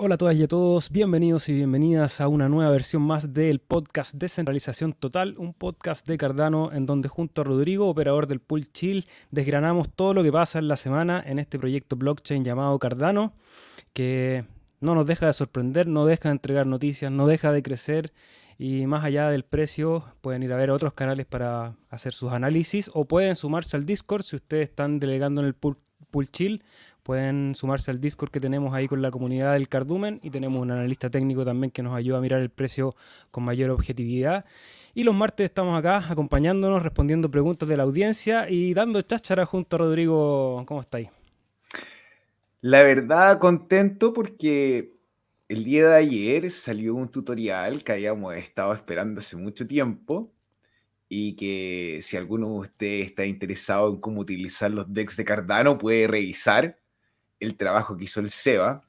Hola a todas y a todos, bienvenidos y bienvenidas a una nueva versión más del podcast Descentralización Total, un podcast de Cardano en donde junto a Rodrigo, operador del Pool Chill, desgranamos todo lo que pasa en la semana en este proyecto blockchain llamado Cardano, que no nos deja de sorprender, no deja de entregar noticias, no deja de crecer y más allá del precio pueden ir a ver otros canales para hacer sus análisis o pueden sumarse al Discord si ustedes están delegando en el Pool, pool Chill Pueden sumarse al Discord que tenemos ahí con la comunidad del Cardumen y tenemos un analista técnico también que nos ayuda a mirar el precio con mayor objetividad. Y los martes estamos acá acompañándonos, respondiendo preguntas de la audiencia y dando cháchara junto a Rodrigo. ¿Cómo estáis? La verdad, contento porque el día de ayer salió un tutorial que habíamos estado esperando hace mucho tiempo y que si alguno de ustedes está interesado en cómo utilizar los decks de Cardano puede revisar el trabajo que hizo el Seba.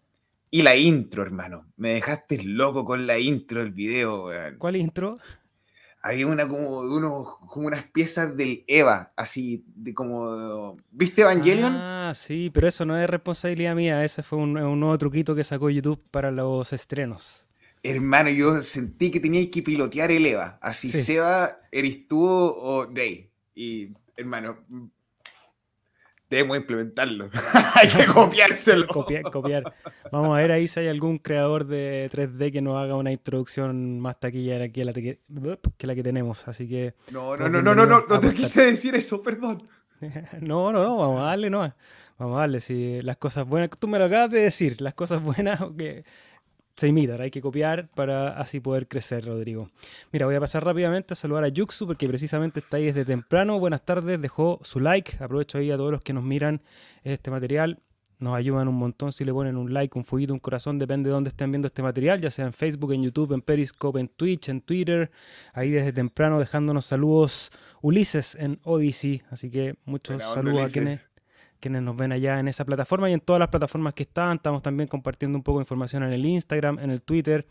Y la intro, hermano. Me dejaste loco con la intro del video. ¿Cuál intro? Había una como, unos, como unas piezas del Eva, así de como. ¿Viste Evangelion? Ah, sí, pero eso no es responsabilidad mía. Ese fue un, nuevo truquito que sacó YouTube para los estrenos. Hermano, yo sentí que tenía que pilotear el Eva. Así, Seba, eres tú o Rey. Y, hermano, debemos implementarlo. hay que copiárselo. copiar, copiar. Vamos a ver ahí si hay algún creador de 3D que nos haga una introducción más taquilla que la que, la que tenemos. Así que. No, no, no, no, no, no, no te quise decir eso, perdón. no, no, no, vamos a darle, no. Vamos a darle, si las cosas buenas, tú me lo acabas de decir, las cosas buenas, que se imitan, hay que copiar para así poder crecer, Rodrigo. Mira, voy a pasar rápidamente a saludar a Yuxu porque precisamente está ahí desde temprano. Buenas tardes, dejó su like. Aprovecho ahí a todos los que nos miran este material. Nos ayudan un montón si le ponen un like, un fueguito, un corazón, depende de dónde estén viendo este material, ya sea en Facebook, en YouTube, en Periscope, en Twitch, en Twitter. Ahí desde temprano dejándonos saludos Ulises en Odyssey. Así que muchos saludos a quienes quienes nos ven allá en esa plataforma y en todas las plataformas que están. Estamos también compartiendo un poco de información en el Instagram, en el Twitter.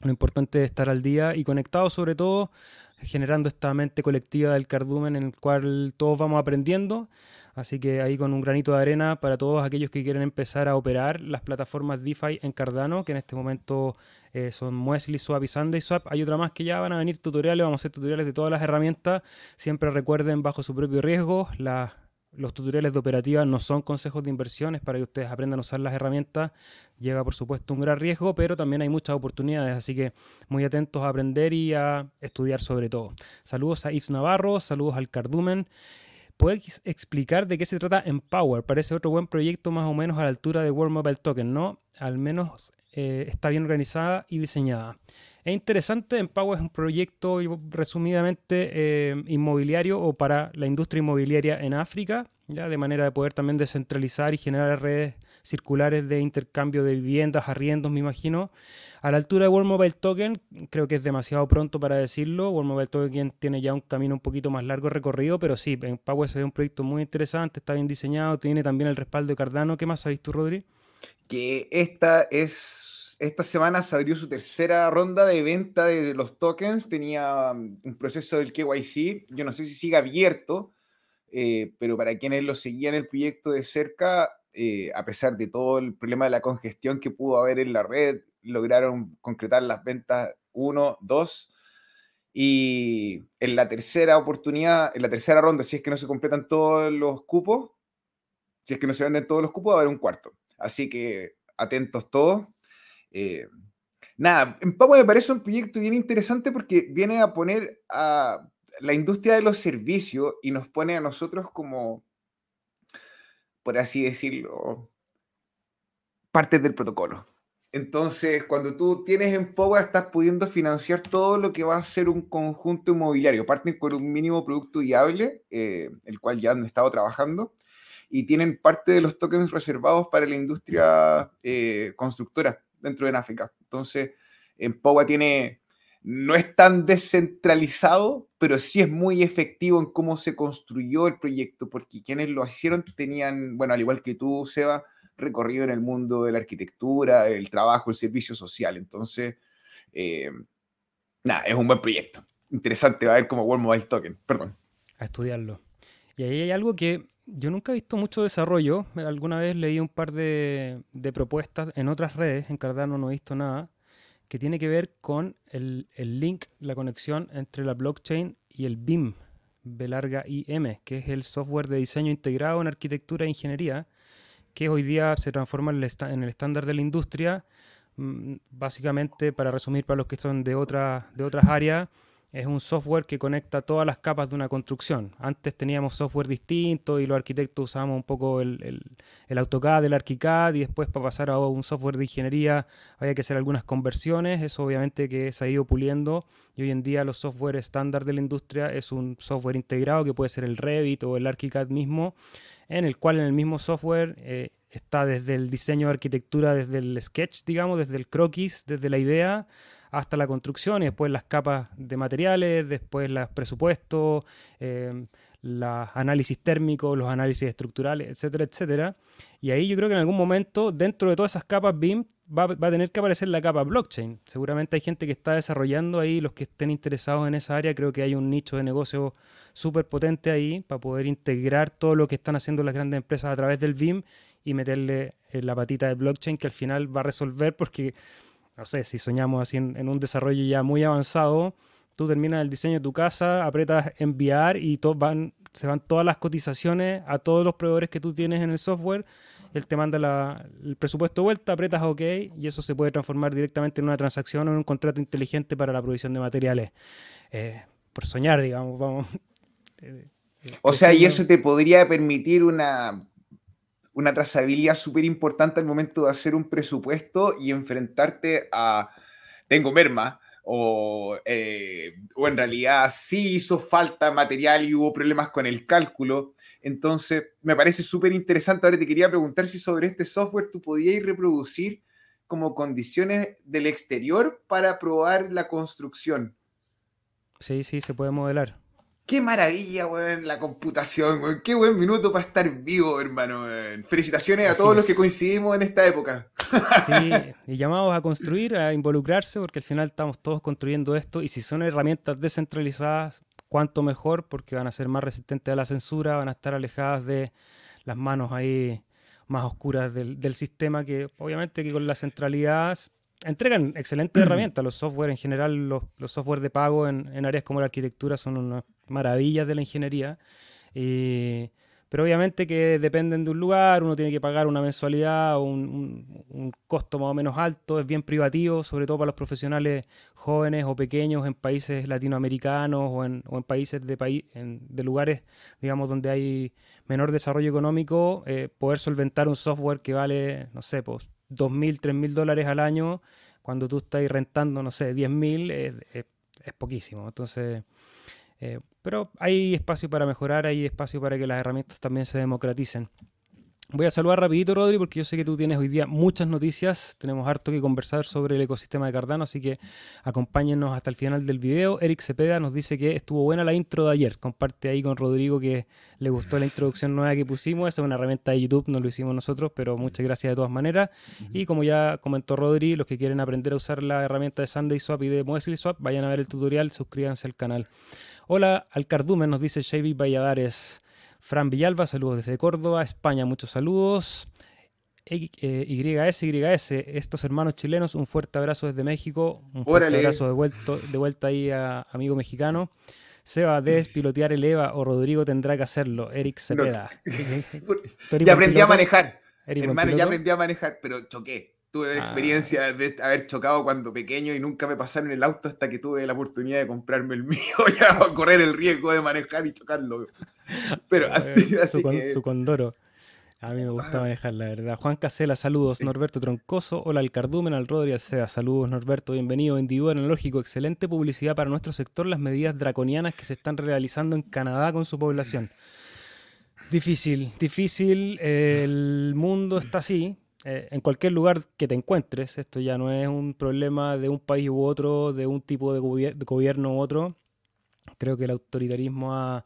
Lo importante es estar al día y conectados sobre todo, generando esta mente colectiva del cardumen en el cual todos vamos aprendiendo. Así que ahí con un granito de arena para todos aquellos que quieren empezar a operar las plataformas DeFi en Cardano, que en este momento eh, son Muesli, Swap y Sunday Swap. Hay otra más que ya van a venir tutoriales, vamos a hacer tutoriales de todas las herramientas. Siempre recuerden bajo su propio riesgo, las los tutoriales de operativa no son consejos de inversiones para que ustedes aprendan a usar las herramientas. Lleva, por supuesto, un gran riesgo, pero también hay muchas oportunidades, así que muy atentos a aprender y a estudiar sobre todo. Saludos a Yves Navarro, saludos al Cardumen. ¿Puedes explicar de qué se trata Empower? Parece otro buen proyecto más o menos a la altura de World Mobile Token, ¿no? Al menos eh, está bien organizada y diseñada. Es interesante, Empower es un proyecto resumidamente eh, inmobiliario o para la industria inmobiliaria en África, ya de manera de poder también descentralizar y generar redes circulares de intercambio de viviendas, arriendos, me imagino. A la altura de World Mobile Token, creo que es demasiado pronto para decirlo. World Mobile Token tiene ya un camino un poquito más largo recorrido, pero sí, se ve un proyecto muy interesante, está bien diseñado, tiene también el respaldo de Cardano. ¿Qué más sabes tú, Rodri? Que esta es esta semana se abrió su tercera ronda de venta de los tokens. Tenía mm, un proceso del KYC. Yo no sé si sigue abierto, eh, pero para quienes lo seguían el proyecto de cerca, eh, a pesar de todo el problema de la congestión que pudo haber en la red, lograron concretar las ventas 1, 2. Y en la tercera oportunidad, en la tercera ronda, si es que no se completan todos los cupos, si es que no se venden todos los cupos, va a haber un cuarto. Así que atentos todos. Eh, nada, en Pau me parece un proyecto bien interesante porque viene a poner a la industria de los servicios y nos pone a nosotros como, por así decirlo, parte del protocolo. Entonces, cuando tú tienes en Power, estás pudiendo financiar todo lo que va a ser un conjunto inmobiliario. Parten con un mínimo producto viable, eh, el cual ya han estado trabajando, y tienen parte de los tokens reservados para la industria eh, constructora dentro de África. Entonces, en Powa tiene, no es tan descentralizado, pero sí es muy efectivo en cómo se construyó el proyecto, porque quienes lo hicieron tenían, bueno, al igual que tú, Seba, recorrido en el mundo de la arquitectura, el trabajo, el servicio social. Entonces, eh, nada, es un buen proyecto. Interesante, va a ver como World Mobile Token, perdón. A estudiarlo. Y ahí hay algo que Yo nunca he visto mucho desarrollo. Alguna vez leí un par de, propuestas en otras redes, en Cardano no he visto nada, que tiene que ver con el, link, la conexión entre la blockchain y el BIM, B larga IM, que es el software de diseño integrado en arquitectura e ingeniería, que hoy día se transforma en el estándar de la industria, mm, básicamente, para resumir para los que son de, de otras áreas, es un software que conecta todas las capas de una construcción. Antes teníamos software distinto y los arquitectos usábamos un poco el, el, AutoCAD, el ArchiCAD y después para pasar a un software de ingeniería había que hacer algunas conversiones. Eso obviamente que se ha ido puliendo y hoy en día los software estándar de la industria es un software integrado que puede ser el Revit o el ArchiCAD mismo, en el cual en el mismo software eh, está desde el diseño de arquitectura, desde el sketch, digamos, desde el croquis, desde la idea hasta la construcción y después las capas de materiales, después los presupuestos, eh, los análisis térmicos, los análisis estructurales, etcétera, etcétera. Y ahí yo creo que en algún momento, dentro de todas esas capas BIM, va, a tener que aparecer la capa blockchain. Seguramente hay gente que está desarrollando ahí, los que estén interesados en esa área, creo que hay un nicho de negocio súper potente ahí para poder integrar todo lo que están haciendo las grandes empresas a través del BIM y meterle la patita de blockchain que al final va a resolver porque no sé, si soñamos así en, un desarrollo ya muy avanzado, tú terminas el diseño de tu casa, apretas enviar y van, se van todas las cotizaciones a todos los proveedores que tú tienes en el software. Él te manda el presupuesto de vuelta, apretas OK y eso se puede transformar directamente en una transacción o en un contrato inteligente para la provisión de materiales. Eh, por soñar, digamos, vamos. Eh, o sea, y eso te podría permitir una una trazabilidad súper importante al momento de hacer un presupuesto y enfrentarte a, tengo merma, o, eh, o en realidad sí hizo falta material y hubo problemas con el cálculo. Entonces, me parece súper interesante. Ahora te quería preguntar si sobre este software tú podías reproducir como condiciones del exterior para probar la construcción. Sí, sí, se puede modelar. Qué maravilla, weón, la computación, weón. Qué buen minuto para estar vivo, hermano. Felicitaciones a todos los que coincidimos en esta época. Sí, y llamados a construir, a involucrarse, porque al final estamos todos construyendo esto. Y si son herramientas descentralizadas, cuanto mejor, porque van a ser más resistentes a la censura, van a estar alejadas de las manos ahí más oscuras del, del sistema, que obviamente que con la centralidad entregan excelentes herramientas. Los software en general, los, los software de pago en, en, áreas como la arquitectura son unas maravillas de la ingeniería. pero obviamente que dependen de un lugar, uno tiene que pagar una mensualidad o un, un, costo más o menos alto, es bien privativo, sobre todo para los profesionales jóvenes o pequeños en países latinoamericanos o en, o en países de, país, de lugares, digamos, donde hay menor desarrollo económico, eh, poder solventar un software que vale, no sé, pues 2.000, 3.000 dólares al año, cuando tú estás rentando, no sé, 10.000, es, es, es, poquísimo. Entonces, eh, pero hay espacio para mejorar, hay espacio para que las herramientas también se democraticen. Voy a saludar rapidito, Rodri, porque yo sé que tú tienes hoy día muchas noticias. Tenemos harto que conversar sobre el ecosistema de Cardano, así que acompáñenos hasta el final del video. Eric Cepeda nos dice que estuvo buena la intro de ayer. Comparte ahí con Rodrigo que le gustó la introducción nueva que pusimos. Esa es una herramienta de YouTube, no lo hicimos nosotros, pero muchas gracias de todas maneras. Y como ya comentó Rodri, los que quieren aprender a usar la herramienta de Sunday Swap y de Muesli Swap, vayan a ver el tutorial, suscríbanse al canal. Hola, al Cardumen nos dice JB Valladares. Fran Villalba, saludos desde Córdoba, España, muchos saludos. YS, YS, estos hermanos chilenos, un fuerte abrazo desde México, un fuerte abrazo de, vuelto, de vuelta ahí a amigo mexicano. Seba, debes pilotear el EVA o Rodrigo tendrá que hacerlo. Eric Cepeda. ya aprendí a manejar. Hermano, ya aprendí a manejar, pero choqué. Tuve la ah. experiencia de haber chocado cuando pequeño y nunca me pasaron el auto hasta que tuve la oportunidad de comprarme el mío y a correr el riesgo de manejar y chocarlo. Pero así, así su, su condoro. A mí me gusta manejar, la verdad. Juan Casela, saludos. Norberto Troncoso, hola al Cardumen, al Rodri, Sea. Saludos, Norberto, bienvenido. Individuo analógico, excelente publicidad para nuestro sector, las medidas draconianas que se están realizando en Canadá con su población. Difícil, difícil. El mundo está así. Eh, en cualquier lugar que te encuentres, esto ya no es un problema de un país u otro, de un tipo de gobierno u otro. Creo que el autoritarismo ha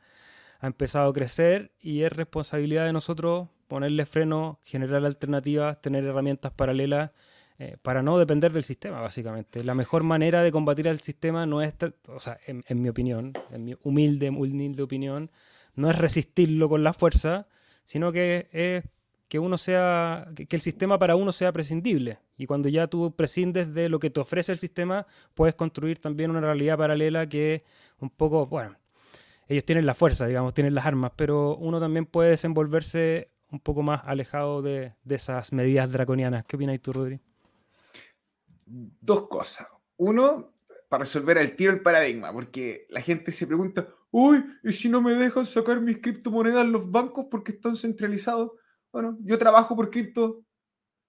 empezado a crecer y es responsabilidad de nosotros ponerle freno, generar alternativas, tener herramientas paralelas eh, para no depender del sistema, básicamente. La mejor manera de combatir al sistema no es, o sea, en, mi opinión, en mi humilde, humilde opinión, no es resistirlo con la fuerza, sino que es que uno sea, que el sistema para uno sea prescindible. Y cuando ya tú prescindes de lo que te ofrece el sistema, puedes construir también una realidad paralela que un poco, bueno, ellos tienen la fuerza, digamos, tienen las armas, pero uno también puede desenvolverse un poco más alejado de, esas medidas draconianas. ¿Qué opinas tú, Rodri? Dos cosas. Uno, para resolver al tiro el paradigma, porque la gente se pregunta, uy, ¿y si no me dejan sacar mis criptomonedas los bancos porque están centralizados? Bueno, yo trabajo por cripto,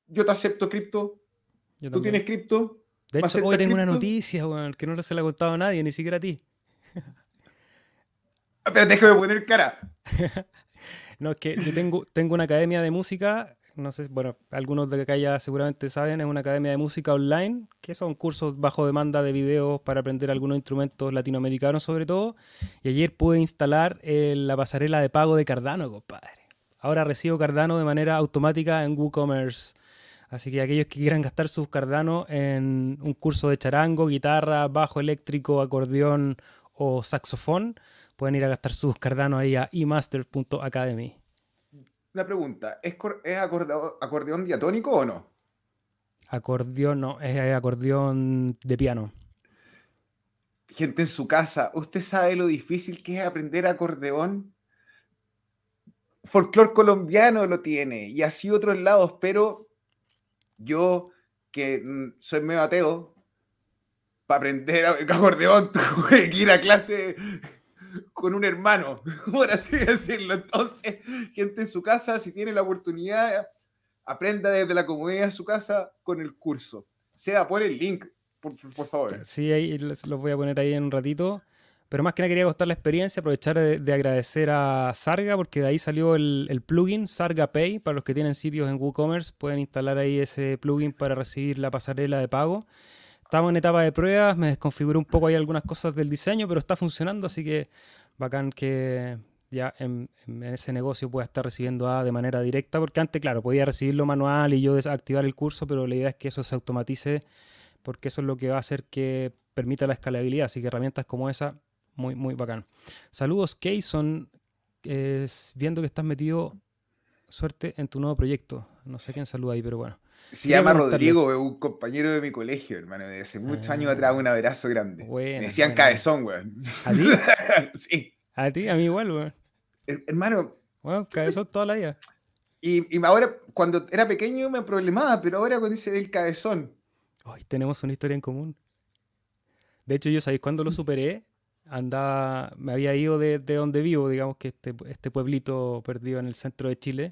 yo te acepto cripto, tú tienes cripto. De hecho, hoy tengo una noticia, que no se la ha contado a nadie, ni siquiera a ti. Pero déjame poner cara. no, es que yo tengo, tengo una academia de música, no sé, bueno, algunos de acá ya seguramente saben, es una academia de música online, que son cursos bajo demanda de videos para aprender algunos instrumentos latinoamericanos sobre todo. Y ayer pude instalar eh, la pasarela de pago de Cardano, compadre. Ahora recibo Cardano de manera automática en WooCommerce. Así que aquellos que quieran gastar sus Cardano en un curso de charango, guitarra, bajo eléctrico, acordeón o saxofón, pueden ir a gastar sus Cardano ahí a emaster.academy. Una pregunta, ¿es, acordeón, diatónico o no? Acordeón no, es acordeón de piano. Gente en su casa, ¿usted sabe lo difícil que es aprender acordeón? Folclor colombiano lo tiene y así otros lados, pero yo que mm, soy medio ateo, para aprender acordeón tuve que ir a clase con un hermano, por así decirlo. Entonces, gente en su casa, si tiene la oportunidad, aprenda desde la comodidad de su casa con el curso. Sea, por el link, por, favor. Sí, ahí los voy a poner ahí en un ratito. Pero más que nada quería contar la experiencia, aprovechar de, agradecer a Sarga, porque de ahí salió el, el, plugin Sarga Pay. Para los que tienen sitios en WooCommerce, pueden instalar ahí ese plugin para recibir la pasarela de pago. Estamos en etapa de pruebas, me desconfiguré un poco ahí algunas cosas del diseño, pero está funcionando, así que bacán que ya en, ese negocio pueda estar recibiendo A de manera directa, porque antes, claro, podía recibirlo manual y yo desactivar el curso, pero la idea es que eso se automatice, porque eso es lo que va a hacer que permita la escalabilidad, así que herramientas como esa, muy, muy bacán. Saludos, Kayson, viendo que estás metido, suerte en tu nuevo proyecto. No sé quién saluda ahí, pero bueno. Se llama Rodrigo, es un compañero de mi colegio, hermano, de hace muchos años atrás, un abrazo grande. Me decían cabezón, weón. ¿A ti? sí. ¿A ti? A mí igual, weón. Hermano. Bueno, cabezón toda la vida. Y, y, ahora, cuando era pequeño me problemaba, pero ahora cuando dice el cabezón. Ay, tenemos una historia en común. De hecho, yo, ¿sabéis cuándo lo superé? Andaba, me había ido de, de donde vivo, digamos que este, este pueblito perdido en el centro de Chile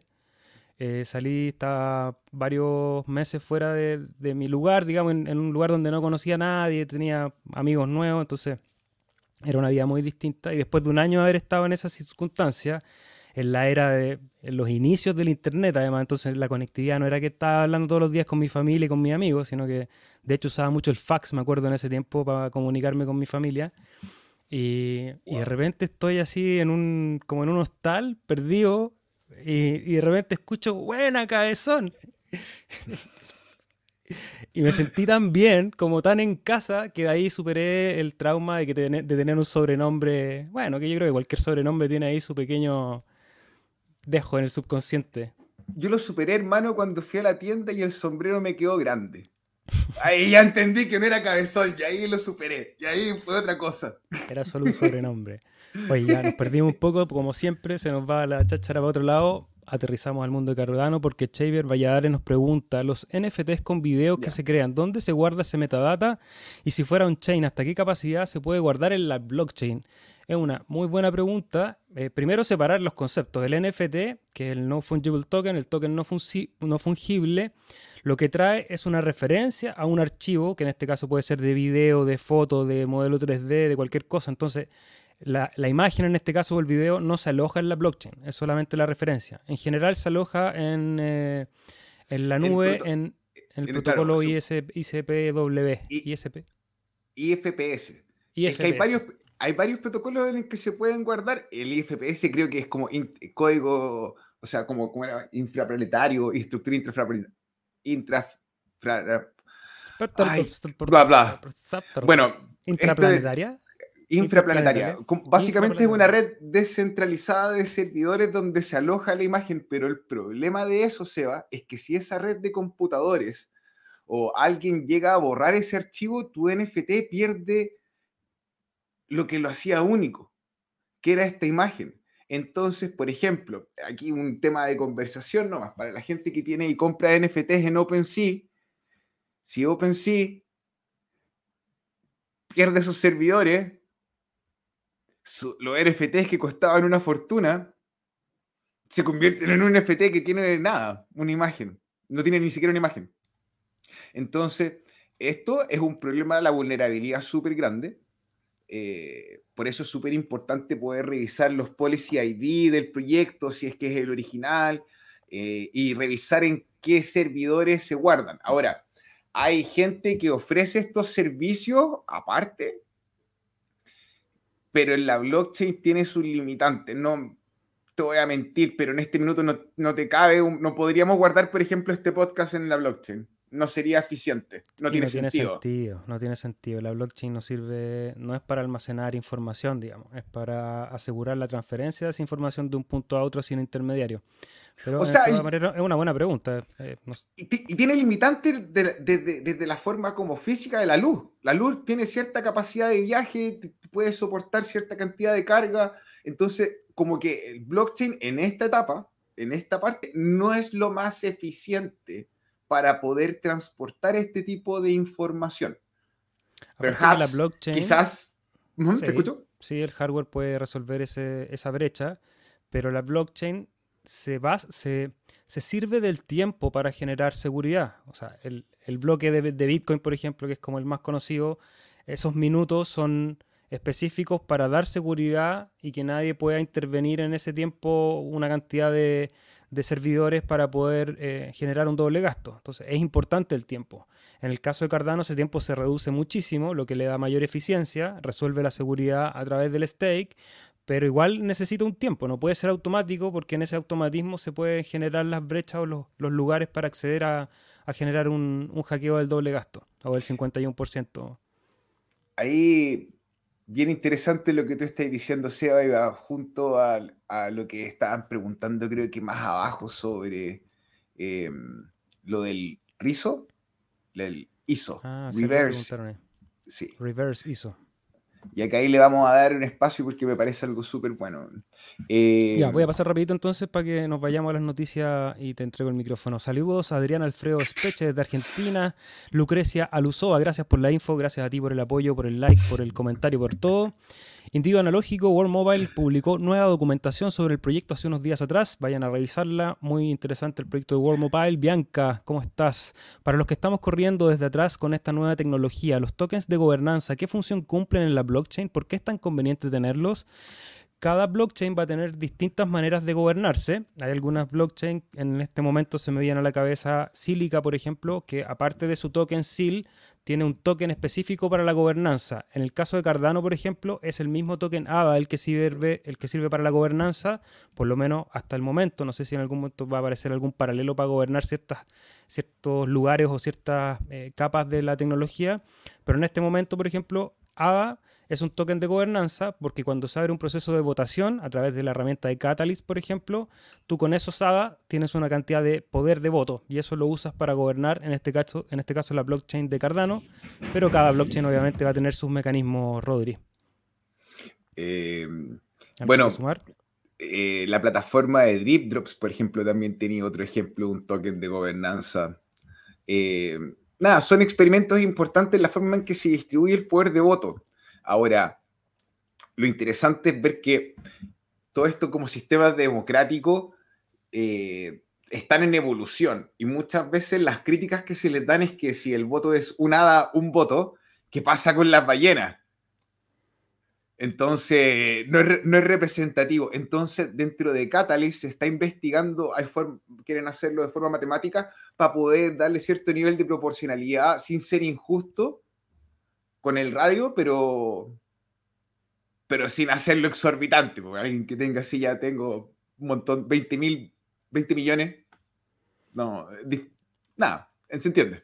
eh, salí, estaba varios meses fuera de, mi lugar, digamos, en, un lugar donde no conocía a nadie, tenía amigos nuevos, entonces era una vida muy distinta. Y después de un año de haber estado en esa circunstancia, en la era de los inicios del Internet, además, entonces la conectividad no era que estaba hablando todos los días con mi familia y con mis amigos, sino que de hecho usaba mucho el fax, me acuerdo en ese tiempo, para comunicarme con mi familia. Y, y de repente estoy así en un, como en un hostal, perdido, y, de repente escucho, buena cabezón. y me sentí tan bien, como tan en casa, que de ahí superé el trauma de, que de tener un sobrenombre. Bueno, que yo creo que cualquier sobrenombre tiene ahí su pequeño dejo en el subconsciente. Yo lo superé, hermano, cuando fui a la tienda y el sombrero me quedó grande. Ahí ya entendí que no era cabezón, y ahí lo superé. Y ahí fue otra cosa. Era solo un sobrenombre. Oye, ya nos perdimos un poco, como siempre, se nos va la cháchara para otro lado. Aterrizamos al mundo de Cardano porque Xavier Valladares nos pregunta: ¿los NFTs con videos que se crean, dónde se guarda ese metadata? Y si fuera un chain, ¿hasta qué capacidad se puede guardar en la blockchain? Es una muy buena pregunta. Eh, primero, separar los conceptos. El NFT, que es el No Fungible Token, el token no, no fungible, lo que trae es una referencia a un archivo, que en este caso puede ser de video, de foto, de modelo 3D, de cualquier cosa. Entonces, la, imagen en este caso o el video no se aloja en la blockchain, es solamente la referencia. En general se aloja en, eh, en la nube, en, el, protocolo ISPW. ISP. IFPS. Es que hay varios, hay varios protocolos en los que se pueden guardar. El IFPS creo que es como código, o sea, como, como era infraplanetario, estructura intraplanetaria. Intra, bla, bla. Bueno, intraplanetaria Infraplanetaria. Básicamente es una red descentralizada de servidores donde se aloja la imagen, pero el problema de eso, Seba, es que si esa red de computadores o alguien llega a borrar ese archivo, tu NFT pierde lo que lo hacía único, que era esta imagen. Entonces, por ejemplo, aquí un tema de conversación nomás, para la gente que tiene y compra NFTs en OpenSea, si OpenSea pierde sus servidores, los NFTs que costaban una fortuna se convierten en un NFT que tiene nada, una imagen. No tiene ni siquiera una imagen. Entonces, esto es un problema de la vulnerabilidad súper grande. Eh, por eso es súper importante poder revisar los policy ID del proyecto, si es que es el original, eh, y revisar en qué servidores se guardan. Ahora, hay gente que ofrece estos servicios aparte, pero en la blockchain tiene sus limitantes. No te voy a mentir, pero en este minuto no, no te cabe, no podríamos guardar, por ejemplo, este podcast en la blockchain no sería eficiente. No, tiene, sentido. No tiene sentido. La blockchain no sirve, no es para almacenar información, digamos, es para asegurar la transferencia de esa información de un punto a otro sin intermediario. Pero es una buena pregunta. Eh, y, tiene limitantes desde la forma como física de la luz. La luz tiene cierta capacidad de viaje, puede soportar cierta cantidad de carga. Entonces, como que el blockchain en esta etapa, en esta parte, no es lo más eficiente para poder transportar este tipo de información. Perhaps, la blockchain, quizás, sí, ¿te escucho? Sí, el hardware puede resolver esa brecha, pero la blockchain se, va, se, sirve del tiempo para generar seguridad. O sea, el, bloque de, de, Bitcoin, por ejemplo, que es como el más conocido, esos minutos son específicos para dar seguridad y que nadie pueda intervenir en ese tiempo una cantidad de, de servidores para poder eh, generar un doble gasto. Entonces es importante el tiempo. En el caso de Cardano ese tiempo se reduce muchísimo, lo que le da mayor eficiencia, resuelve la seguridad a través del stake, pero igual necesita un tiempo, no puede ser automático porque en ese automatismo se pueden generar las brechas o los, lugares para acceder a, generar un, un, hackeo del doble gasto o del 51%. Ahí bien interesante lo que tú estás diciendo, Seba, junto a, lo que estaban preguntando, creo que más abajo, sobre em, lo del rizo, el ISO, ah, reverse. Sí. Reverse ISO. Y acá ahí le vamos a dar un espacio porque me parece algo súper bueno. Eh, voy a pasar rapidito entonces para que nos vayamos a las noticias y te entrego el micrófono. Saludos a Adrián Alfredo Speche desde Argentina, Lucrecia Alusoa, gracias por la info, gracias a ti por el apoyo, por el like, por el comentario, por todo. Individuo Analógico, World Mobile publicó nueva documentación sobre el proyecto hace unos días atrás. Vayan a revisarla. Muy interesante el proyecto de World Mobile. Bianca, ¿cómo estás? Para los que estamos corriendo desde atrás con esta nueva tecnología, los tokens de gobernanza, ¿qué función cumplen en la blockchain? ¿Por qué es tan conveniente tenerlos? Cada blockchain va a tener distintas maneras de gobernarse. Hay algunas blockchain, en este momento se me viene a la cabeza Silica, por ejemplo, que aparte de su token SIL, tiene un token específico para la gobernanza. En el caso de Cardano, por ejemplo, es el mismo token ADA el que sirve, el que sirve para la gobernanza, por lo menos hasta el momento. No sé si en algún momento va a aparecer algún paralelo para gobernar ciertas, ciertos lugares o ciertas eh, capas de la tecnología, pero en este momento, por ejemplo, ADA es un token de gobernanza porque cuando se abre un proceso de votación a través de la herramienta de Catalyst, por ejemplo, tú con eso SADA tienes una cantidad de poder de voto y eso lo usas para gobernar, en este caso, en este caso la blockchain de Cardano, pero cada blockchain obviamente va a tener sus mecanismos, Rodri. Eh, bueno, eh, la plataforma de Drip Drops, por ejemplo, también tenía otro ejemplo, un token de gobernanza. Eh, nada, son experimentos importantes en la forma en que se distribuye el poder de voto. Ahora, lo interesante es ver que todo esto como sistema democrático eh, están en evolución y muchas veces las críticas que se les dan es que si el voto es un hada, un voto, ¿qué pasa con las ballenas? Entonces, no es, representativo. Entonces, dentro de Catalyst se está investigando, hay quieren hacerlo de forma matemática para poder darle cierto nivel de proporcionalidad sin ser injusto con el radio, pero, pero sin hacerlo exorbitante, porque alguien que tenga así ya tengo un montón, 20 mil, 20 millones, no, nada, se entiende.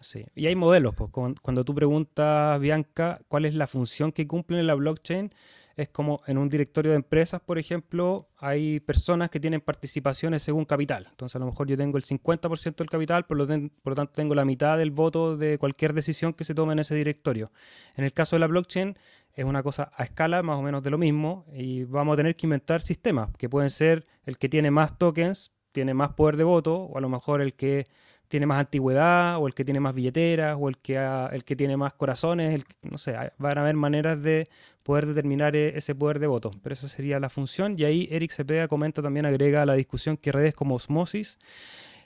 Sí, y hay modelos. Pues, cuando tú preguntas, Bianca, cuál es la función que cumplen en la blockchain, es como en un directorio de empresas, por ejemplo, hay personas que tienen participaciones según capital. Entonces, a lo mejor yo tengo el 50% del capital, por lo, por lo, tanto tengo la mitad del voto de cualquier decisión que se tome en ese directorio. En el caso de la blockchain, es una cosa a escala más o menos de lo mismo y vamos a tener que inventar sistemas que pueden ser el que tiene más tokens, tiene más poder de voto, o a lo mejor el que tiene más antigüedad, o el que tiene más billeteras, o el que, el que tiene más corazones, el, no sé, van a haber maneras de poder determinar e, ese poder de voto, pero esa sería la función, y ahí Eric Cepeda comenta también, agrega a la discusión que redes como Osmosis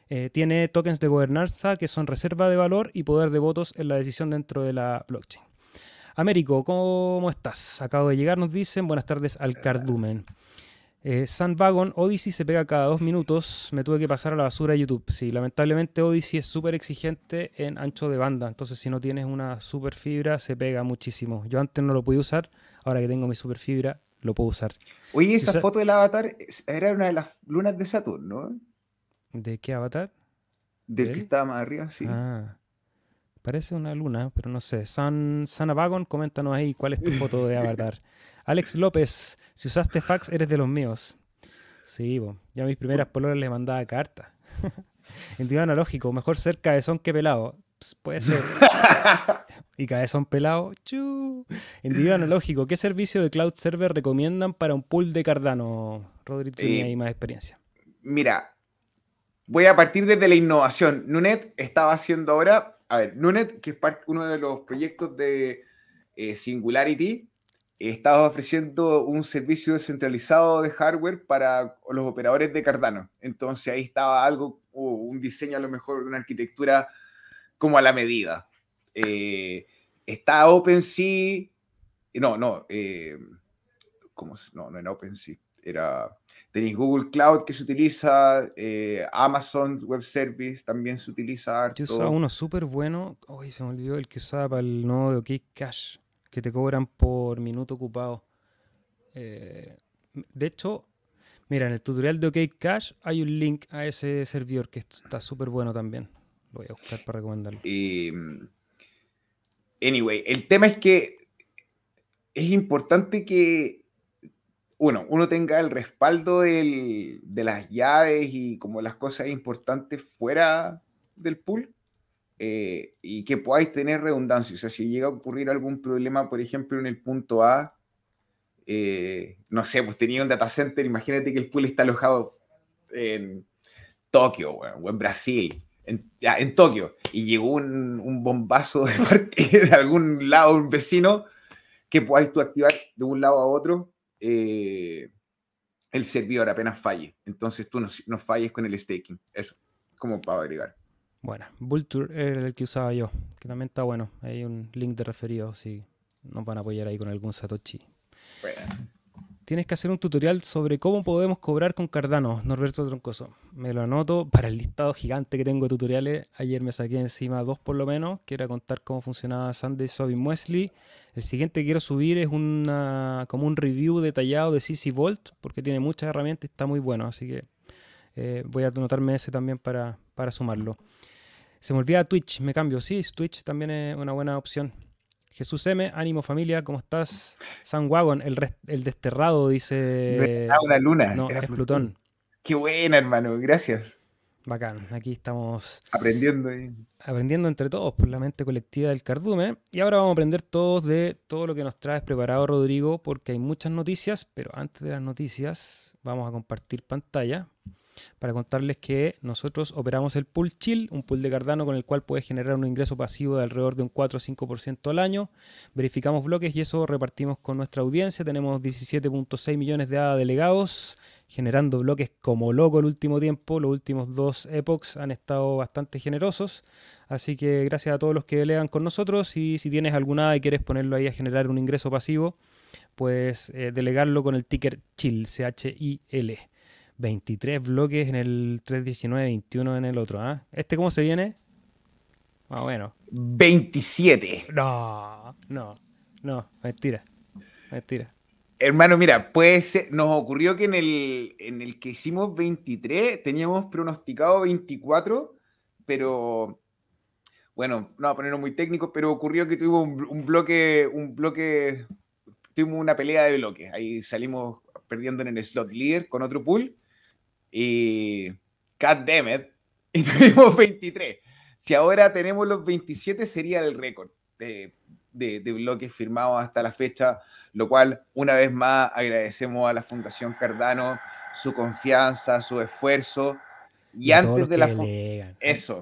eh, tiene tokens de gobernanza que son reserva de valor y poder de votos en la decisión dentro de la blockchain. Américo, ¿cómo estás? Acabo de llegar, nos dicen. Buenas tardes al cardumen. Eh, Sandwagon, Odyssey se pega cada dos minutos. Me tuve que pasar a la basura de YouTube. Sí, lamentablemente Odyssey es súper exigente en ancho de banda. Entonces, si no tienes una super fibra, se pega muchísimo. Yo antes no lo podía usar. Ahora que tengo mi super fibra, lo puedo usar. Oye, esa foto del avatar era una de las lunas de Saturno. ¿De qué avatar? Del que estaba más arriba, sí. Ah, parece una luna, pero no sé. San, Sanabagon, coméntanos ahí cuál es tu foto de avatar. Alex López, si usaste fax, eres de los míos. Sí, ya mis primeras poloras le mandaba carta. en analógico, mejor ser cabezón que pelado. Pues, puede ser. y cabezón pelado. Chu. En analógico, ¿qué servicio de cloud server recomiendan para un pool de Cardano? Rodrigo tiene ahí más experiencia. Mira, voy a partir desde la innovación. Nunet estaba haciendo ahora, a ver, Nunet, que es uno de los proyectos de eh, Singularity, estaba ofreciendo un servicio descentralizado de hardware para los operadores de Cardano. Entonces ahí estaba algo, un diseño a lo mejor, una arquitectura como a la medida. Eh, está OpenSea, no, no, eh, ¿cómo? No, no era OpenSea, era, tenéis Google Cloud que se utiliza, eh, Amazon Web Service también se utiliza. Yo usaba uno súper bueno, hoy se me olvidó el que usaba para el nodo de OK Cash que te cobran por minuto ocupado. Eh, de hecho, mira, en el tutorial de OK Cash hay un link a ese servidor que está súper bueno también. Lo voy a buscar para recomendarlo. anyway, el tema es que es importante que uno, uno tenga el respaldo de las llaves y como las cosas importantes fuera del pool eh, y que podáis tener redundancia. O sea, si llega a ocurrir algún problema, por ejemplo, en el punto A, eh, no sé, pues tenía un data center, imagínate que el pool está alojado en Tokio o en Brasil, en, ya, en Tokio, y llegó un, bombazo de, parte, de algún lado, un vecino, que podáis tú activar de un lado a otro eh, el servidor apenas falle. Entonces tú no, no falles con el staking. Eso, como para agregar. Bueno, Vulture era el que usaba yo, que también está bueno. Hay un link de referido si nos van a apoyar ahí con algún Satoshi. Tienes que hacer un tutorial sobre cómo podemos cobrar con Cardano, Norberto Troncoso. Me lo anoto para el listado gigante que tengo de tutoriales. Ayer me saqué encima dos por lo menos, que era contar cómo funcionaba Sunday Swap Muesli. El siguiente que quiero subir es una como un review detallado de CC Vault, porque tiene muchas herramientas y está muy bueno. Así que eh, voy a anotarme ese también para, para sumarlo. Se me olvida Twitch, me cambio. Sí, Twitch también es una buena opción. Jesús M, ánimo familia, ¿cómo estás? San Wagon, el, el desterrado, dice. No una luna. No, es Plutón. Qué buena, hermano, gracias. Bacán, aquí estamos. Aprendiendo. Aprendiendo entre todos por la mente colectiva del cardumen. Y ahora vamos a aprender todos de todo lo que nos traes preparado, Rodrigo, porque hay muchas noticias, pero antes de las noticias, vamos a compartir pantalla para contarles que nosotros operamos el pool chill, un pool de Cardano con el cual puedes generar un ingreso pasivo de alrededor de un 4 o 5% al año. Verificamos bloques y eso repartimos con nuestra audiencia. Tenemos 17.6 millones de ADA delegados generando bloques como loco el último tiempo. Los últimos dos epochs han estado bastante generosos. Así que gracias a todos los que delegan con nosotros y si tienes alguna y quieres ponerlo ahí a generar un ingreso pasivo, pues delegarlo con el ticker CHIL, C-H-I-L. 23 bloques en el 319, 21 en el otro. ¿ah? ¿Este cómo se viene? Más o menos. 27. No, no, no, mentira. Mentira. Hermano, mira, puede ser, nos ocurrió que en el, en el que hicimos 23 teníamos pronosticado 24, pero bueno, no va a ponerlo muy técnico, pero ocurrió que tuvimos un, bloque, un bloque, tuvimos una pelea de bloques. Ahí salimos perdiendo en el slot leader con otro pool. Y. God damn it. Y tuvimos 23. Si ahora tenemos los 27, sería el récord de, de, de, bloques firmados hasta la fecha, lo cual, una vez más, agradecemos a la Fundación Cardano su confianza, su esfuerzo. Y, antes de la. Eso.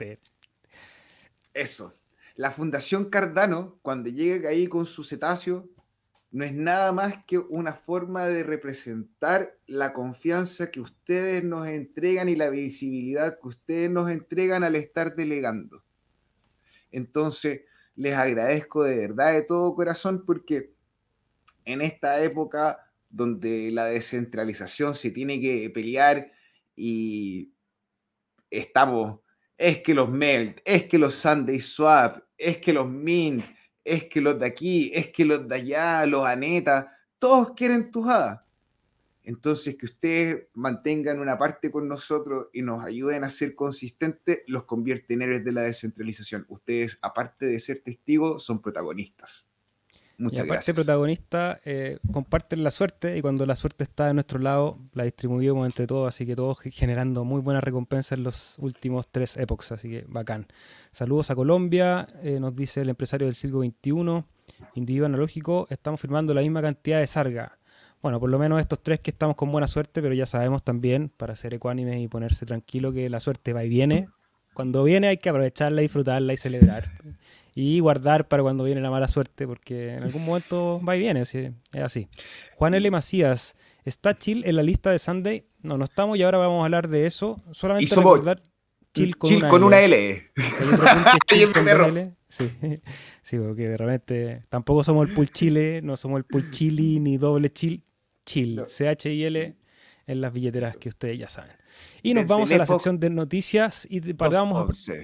Eso. La Fundación Cardano, cuando llega ahí con su cetáceo, no es nada más que una forma de representar la confianza que ustedes nos entregan y la visibilidad que ustedes nos entregan al estar delegando. Entonces, les agradezco de verdad, de todo corazón, porque en esta época donde la descentralización se tiene que pelear y estamos es que los Melt, es que los Sunday Swap, es que los Mint, es que los de aquí, es que los de allá, los Aneta, todos quieren tus. Entonces, que ustedes mantengan una parte con nosotros y nos ayuden a ser consistentes, los convierte en héroes de la descentralización. Ustedes, aparte de ser testigos, son protagonistas. Muchas y aparte protagonista, eh, comparten la suerte y cuando la suerte está de nuestro lado, la distribuimos entre todos, así que todos generando muy buenas recompensas en los últimos tres épocas, así que bacán. Saludos a Colombia, eh, nos dice el empresario del siglo XXI, individuo analógico, estamos firmando la misma cantidad de sarga. Bueno, por lo menos estos tres que estamos con buena suerte, pero ya sabemos también, para ser ecuánimes y ponerse tranquilo, que la suerte va y viene. Cuando viene hay que aprovecharla, disfrutarla y celebrar y guardar para cuando viene la mala suerte, porque en algún momento va y viene, es así. Juan L. Macías, ¿está Chill en la lista de Sunday? No, no estamos y ahora vamos a hablar de eso. Solamente recordar Chill con, una, con una L. chill con L. Sí, sí, porque realmente tampoco somos el pool Chile, no somos el pool Chili ni doble chill, chill, C-H-I-L en las billeteras que ustedes ya saben. Y nos vamos a la sección de noticias y paramos a...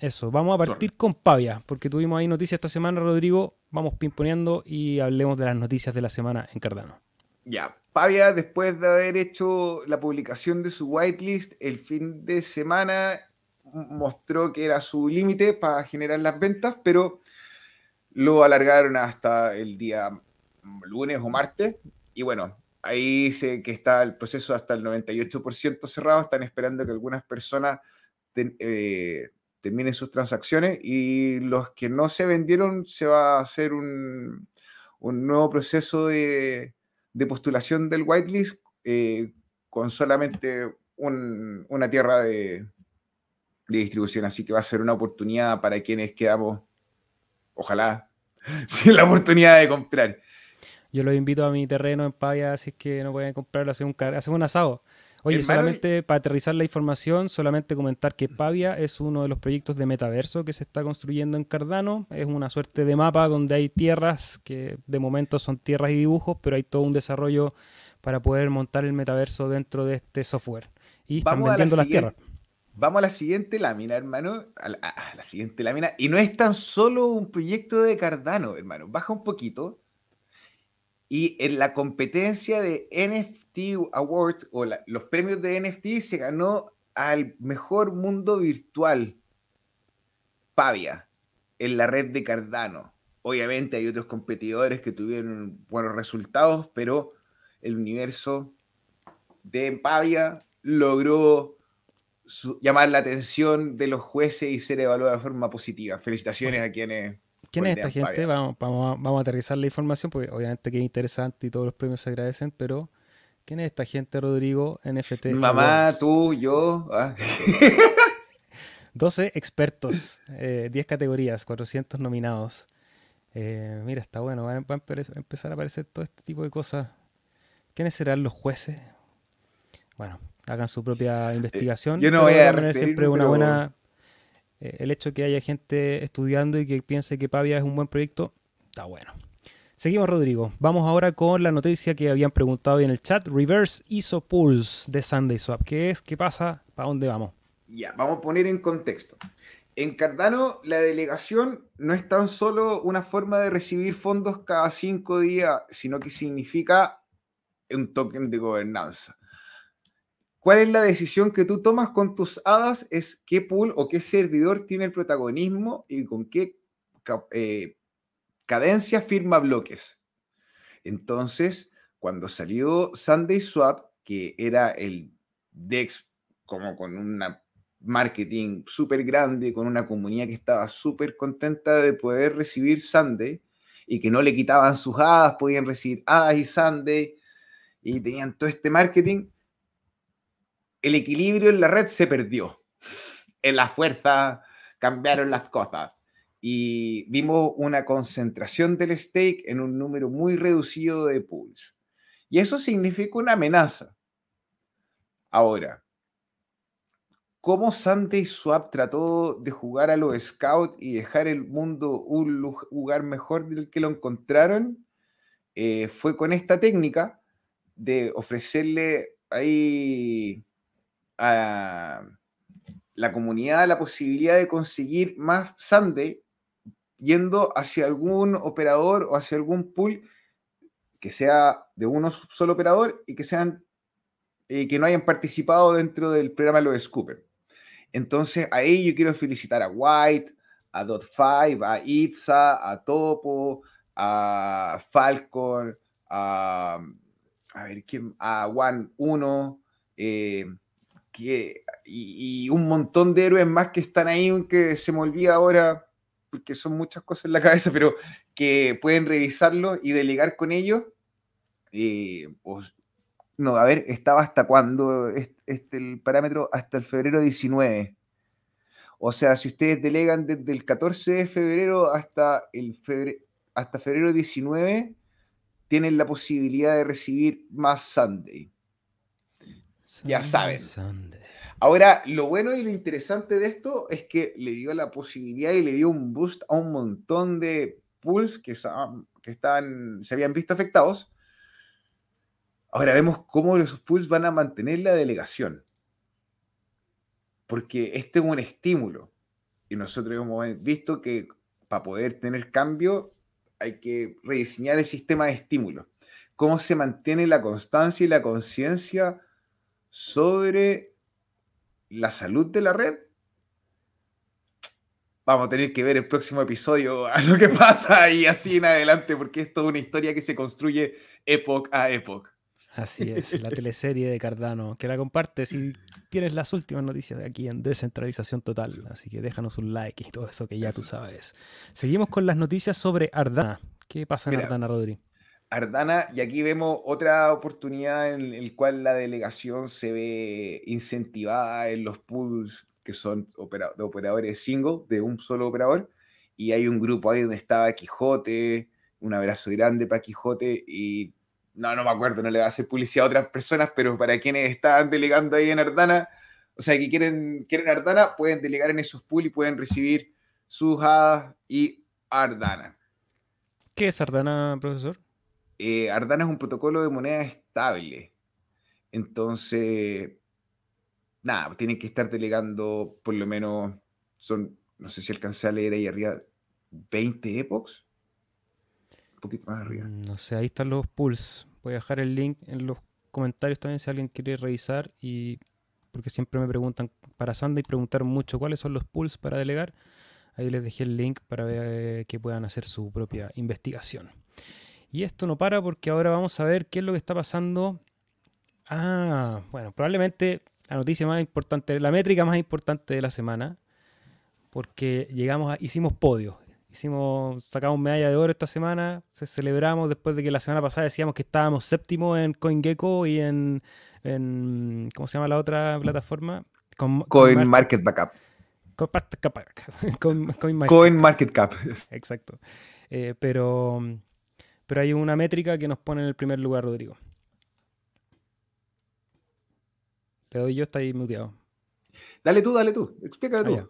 Eso, vamos a partir con Pavia, porque tuvimos ahí noticias esta semana, Rodrigo. Vamos pimponeando y hablemos de las noticias de la semana en Cardano. Ya, Pavia, después de haber hecho la publicación de su whitelist, el fin de semana mostró que era su límite para generar las ventas, pero lo alargaron hasta el día lunes o martes. Y bueno, ahí sé que está el proceso hasta el 98% cerrado. Están esperando que algunas personas eh, terminen sus transacciones y los que no se vendieron se va a hacer un, nuevo proceso de, postulación del whitelist eh, con solamente una tierra de, distribución. Así que va a ser una oportunidad para quienes quedamos, ojalá, sin la oportunidad de comprar. Yo los invito a mi terreno en Paya, así que no pueden comprarlo, hacer un, hacer un asado. Oye, solamente para aterrizar la información, solamente comentar que Pavia es uno de los proyectos de metaverso que se está construyendo en Cardano. Es una suerte de mapa donde hay tierras, que de momento son tierras y dibujos, pero hay todo un desarrollo para poder montar el metaverso dentro de este software. Y están vendiendo las tierras. Vamos a la siguiente lámina, hermano. A la, a la, siguiente lámina. Y no es tan solo un proyecto de Cardano, hermano. Baja un poquito. Y en la competencia de NFT Awards o los premios de NFT se ganó al mejor mundo virtual, Pavia, en la red de Cardano. Obviamente hay otros competidores que tuvieron buenos resultados, pero el universo de Pavia logró llamar la atención de los jueces y ser evaluado de forma positiva. Felicitaciones a quienes ¿Quién es esta gente? Vamos, vamos, a, aterrizar la información porque obviamente que es interesante y todos los premios se agradecen, pero ¿quién es esta gente, Rodrigo? NFT. mamá, tú, yo. 12 ah. expertos, 10 eh, categorías, 400 nominados. Eh, mira, está bueno, van, a empezar a aparecer todo este tipo de cosas. ¿Quiénes serán los jueces? Bueno, hagan su propia eh, investigación. yo no voy a, tener siempre una buena eh, el hecho de que haya gente estudiando y que piense que Pavia es un buen proyecto, está bueno. Seguimos, Rodrigo. Vamos ahora con la noticia que habían preguntado en el chat: Reverse ISO Pulse de Sunday. ¿Qué es? ¿Qué pasa? ¿Para dónde vamos? Ya, vamos a poner en contexto. En Cardano, la delegación no es tan solo una forma de recibir fondos cada cinco días, sino que significa un token de gobernanza. ¿Cuál es la decisión que tú tomas con tus hadas? Es qué pool o qué servidor tiene el protagonismo y con qué eh, cadencia firma bloques. Entonces, cuando salió Sunday Swap, que era el DEX como con un marketing súper grande, con una comunidad que estaba súper contenta de poder recibir Sunday y que no le quitaban sus hadas, podían recibir hadas y Sunday y tenían todo este marketing, el equilibrio en la red se perdió. En la fuerza cambiaron las cosas y vimos una concentración del stake en un número muy reducido de pools. Y eso significa una amenaza. Ahora, ¿cómo Sunday Swap trató de jugar a los scouts y dejar el mundo un lugar mejor del que lo encontraron? Eh, fue con esta técnica de ofrecerle ahí a la comunidad la posibilidad de conseguir más Sunday yendo hacia algún operador o hacia algún pool que sea de uno solo operador y que sean eh, que no hayan participado dentro del programa de los Scooper. Entonces, ahí yo quiero felicitar a White, a Dot5, a Itza, a Topo, a Falcon, a, a ver, ¿quién? A One 1, eh, que, y, un montón de héroes más que están ahí, que se me olvida ahora, porque son muchas cosas en la cabeza, pero que pueden revisarlo y delegar con ellos. Eh, pues, no, a ver, estaba hasta cuándo este, el parámetro, hasta el febrero 19. O sea, si ustedes delegan desde el 14 de febrero hasta, el febrero, hasta febrero 19, tienen la posibilidad de recibir más Sunday. Ya saben. Ahora, lo bueno y lo interesante de esto es que le dio la posibilidad y le dio un boost a un montón de pools que, que están, se habían visto afectados. Ahora vemos cómo esos pools van a mantener la delegación. Porque este es un estímulo. Y nosotros hemos visto que para poder tener cambio hay que rediseñar el sistema de estímulos. Cómo se mantiene la constancia y la conciencia sobre la salud de la red, vamos a tener que ver el próximo episodio a lo que pasa y así en adelante, porque esto es una historia que se construye época a época. Así es, la teleserie de Cardano, que la comparte si tienes las últimas noticias de aquí en Descentralización Total. Así que déjanos un like y todo eso que ya tú sabes. Seguimos con las noticias sobre Ardana. ¿Qué pasa en Ardana, Rodri? Ardana, y aquí vemos otra oportunidad en el cual la delegación se ve incentivada en los pools que son de operadores single, de un solo operador, y hay un grupo ahí donde estaba Quijote, un abrazo grande para Quijote, y no, no me acuerdo, no le va a hacer publicidad a otras personas, pero para quienes estaban delegando ahí en Ardana, o sea, que quieren, quieren Ardana, pueden delegar en esos pools y pueden recibir sus hadas y Ardana. ¿Qué es Ardana, profesor? Eh, Ardana es un protocolo de moneda estable. Entonces, nada, tienen que estar delegando por lo menos, son, no sé si alcancé a leer ahí arriba, 20 epochs. Un poquito más arriba. Mm, no sé, ahí están los pools. Voy a dejar el link en los comentarios también si alguien quiere revisar y porque siempre me preguntan para Sanda y preguntaron mucho cuáles son los pools para delegar. Ahí les dejé el link para ver, que puedan hacer su propia investigación. Y esto no para porque ahora vamos a ver qué es lo que está pasando. Ah, bueno, probablemente la noticia más importante, la métrica más importante de la semana, porque llegamos a, hicimos podio. Hicimos, sacamos medalla de oro esta semana, se celebramos después de que la semana pasada decíamos que estábamos séptimo en CoinGecko y en, ¿cómo se llama la otra plataforma? Coin, Market Backup. Coin, Market Cap. Exacto. Eh, pero pero hay una métrica que nos pone en el primer lugar, Rodrigo. Le doy yo, está ahí muteado. Dale tú, dale tú, explícale tú. Ah,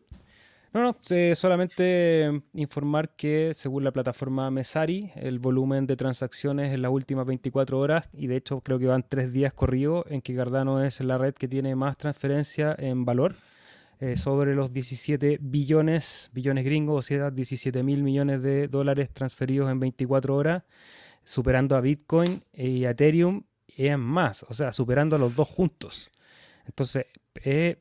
no, no, solamente informar que según la plataforma Mesari, el volumen de transacciones en las últimas 24 horas, y de hecho creo que van tres días corridos, en que Cardano es la red que tiene más transferencia en valor, eh, sobre los 17 billones, billones gringos, o sea, 17 mil millones de dólares transferidos en 24 horas, superando a Bitcoin y a Ethereum y es más, o sea, superando a los dos juntos. Entonces, eh,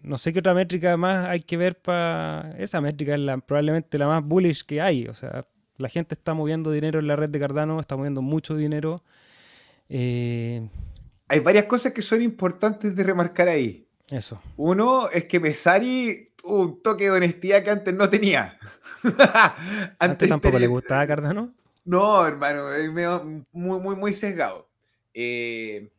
no sé qué otra métrica más hay que ver para... Esa métrica es la, probablemente la más bullish que hay. O sea, la gente está moviendo dinero en la red de Cardano, está moviendo mucho dinero. Eh, hay varias cosas que son importantes de remarcar ahí. Eso. Uno es que Mesari tuvo un toque de honestidad que antes no tenía. antes, tampoco le gustaba Cardano. No, hermano, es muy, muy, muy sesgado. Eh,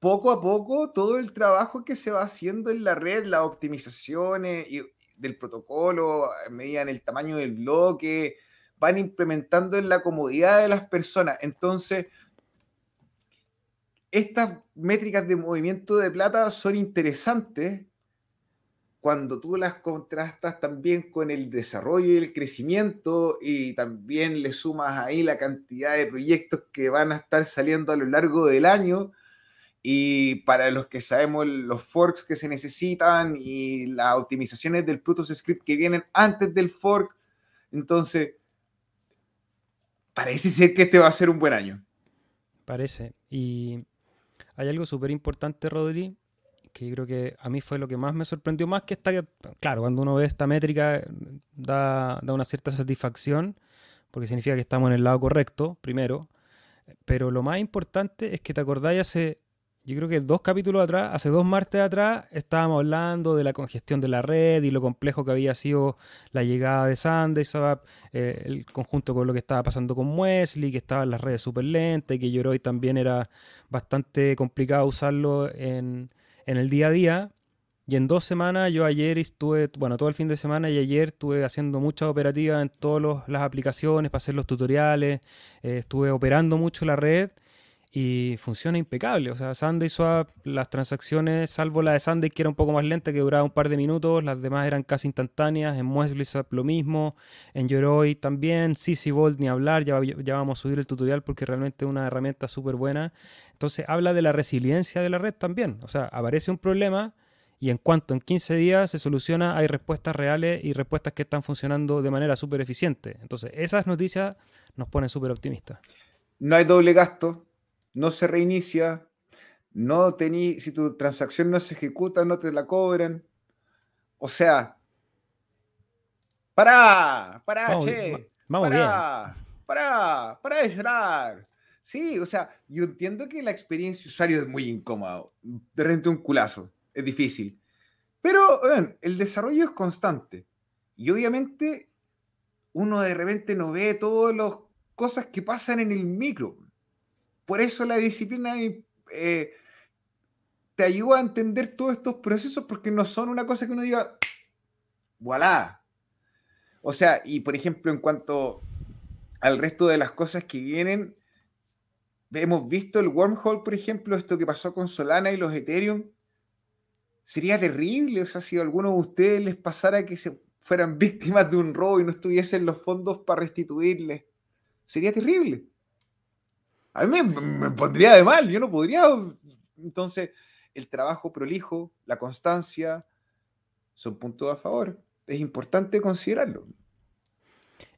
poco a poco, todo el trabajo que se va haciendo en la red, las optimizaciones y del protocolo, medían el tamaño del bloque, van implementando en la comodidad de las personas. Entonces, estas métricas de movimiento de plata son interesantes cuando tú las contrastas también con el desarrollo y el crecimiento y también le sumas ahí la cantidad de proyectos que van a estar saliendo a lo largo del año y para los que sabemos los forks que se necesitan y las optimizaciones del Plutus Script que vienen antes del fork, entonces parece ser que este va a ser un buen año. Parece. Y hay algo súper importante, Rodri, que yo creo que a mí fue lo que más me sorprendió, más que esta, claro, cuando uno ve esta métrica da, da una cierta satisfacción, porque significa que estamos en el lado correcto, primero, pero lo más importante es que te acordáis hace, yo creo que dos capítulos atrás, hace dos martes atrás, estábamos hablando de la congestión de la red y lo complejo que había sido la llegada de SandiSwap, eh, el conjunto con lo que estaba pasando con Wesley, que estaban las redes súper lentas y que Yoroi también era bastante complicado usarlo en, en el día a día. Y en dos semanas, yo ayer estuve, bueno, todo el fin de semana y ayer estuve haciendo muchas operativas en todas las aplicaciones para hacer los tutoriales. Eh, estuve operando mucho la red y funciona impecable. O sea, SundaySwap, las transacciones, salvo la de Sunday que era un poco más lenta, que duraba un par de minutos, las demás eran casi instantáneas. En MuesliSwap lo mismo, en Yoroi también, CC Vault ni hablar, ya, ya vamos a subir el tutorial porque realmente es una herramienta súper buena. Entonces habla de la resiliencia de la red también. O sea, aparece un problema y en cuanto en 15 días se soluciona, hay respuestas reales y respuestas que están funcionando de manera súper eficiente. Entonces, esas noticias nos ponen súper optimistas. No hay doble gasto no se reinicia, no tení, si tu transacción no se ejecuta, no te la cobran. O sea, para, para, vamos, che, vamos para, bien. para, para de llorar. Sí, o sea, yo entiendo que la experiencia usuario es muy incómoda, de repente un culazo, es difícil. Pero el desarrollo es constante. Y obviamente uno de repente no ve todas las cosas que pasan en el micro. Por eso la disciplina eh, te ayuda a entender todos estos procesos porque no son una cosa que uno diga, voilà. O sea, y por ejemplo, en cuanto al resto de las cosas que vienen, hemos visto el wormhole, por ejemplo, esto que pasó con Solana y los Ethereum. Sería terrible, o sea, si a alguno de ustedes les pasara que se fueran víctimas de un robo y no estuviesen los fondos para restituirles. Sería terrible. A mí me, pondría de mal, yo no podría. Entonces, el trabajo prolijo, la constancia, son puntos a favor. Es importante considerarlo.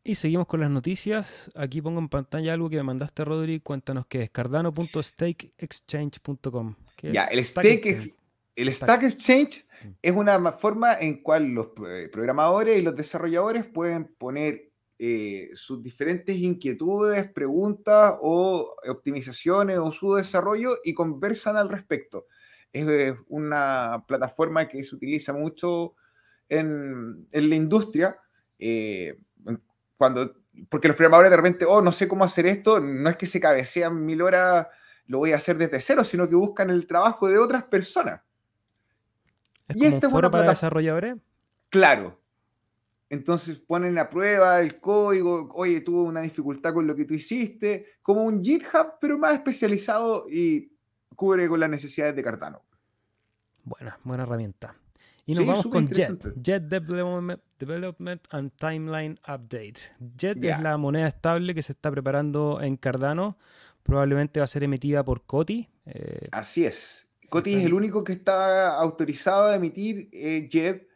Y seguimos con las noticias. Aquí pongo en pantalla algo que me mandaste, Rodri. Cuéntanos qué es cardano.stakeexchange.com. Ya, el Stake, el Stack Exchange mm. es una forma en cual los eh, programadores y los desarrolladores pueden poner eh, sus diferentes inquietudes, preguntas o optimizaciones o su desarrollo y conversan al respecto. Es una plataforma que se utiliza mucho en, la industria. Eh, cuando, porque los programadores de repente, oh, no sé cómo hacer esto, no es que se cabecean mil horas, lo voy a hacer desde cero, sino que buscan el trabajo de otras personas. ¿Es y como un foro para desarrolladores? Claro, entonces ponen a prueba el código, oye, tuvo una dificultad con lo que tú hiciste, como un GitHub, pero más especializado y cubre con las necesidades de Cardano. Buena, buena herramienta. Y nos vamos con Jet. Jet Development, and Timeline Update. Jet es la moneda estable que se está preparando en Cardano. Probablemente va a ser emitida por Coti. Eh, Así es. Coti es el único que está autorizado a emitir eh, Jet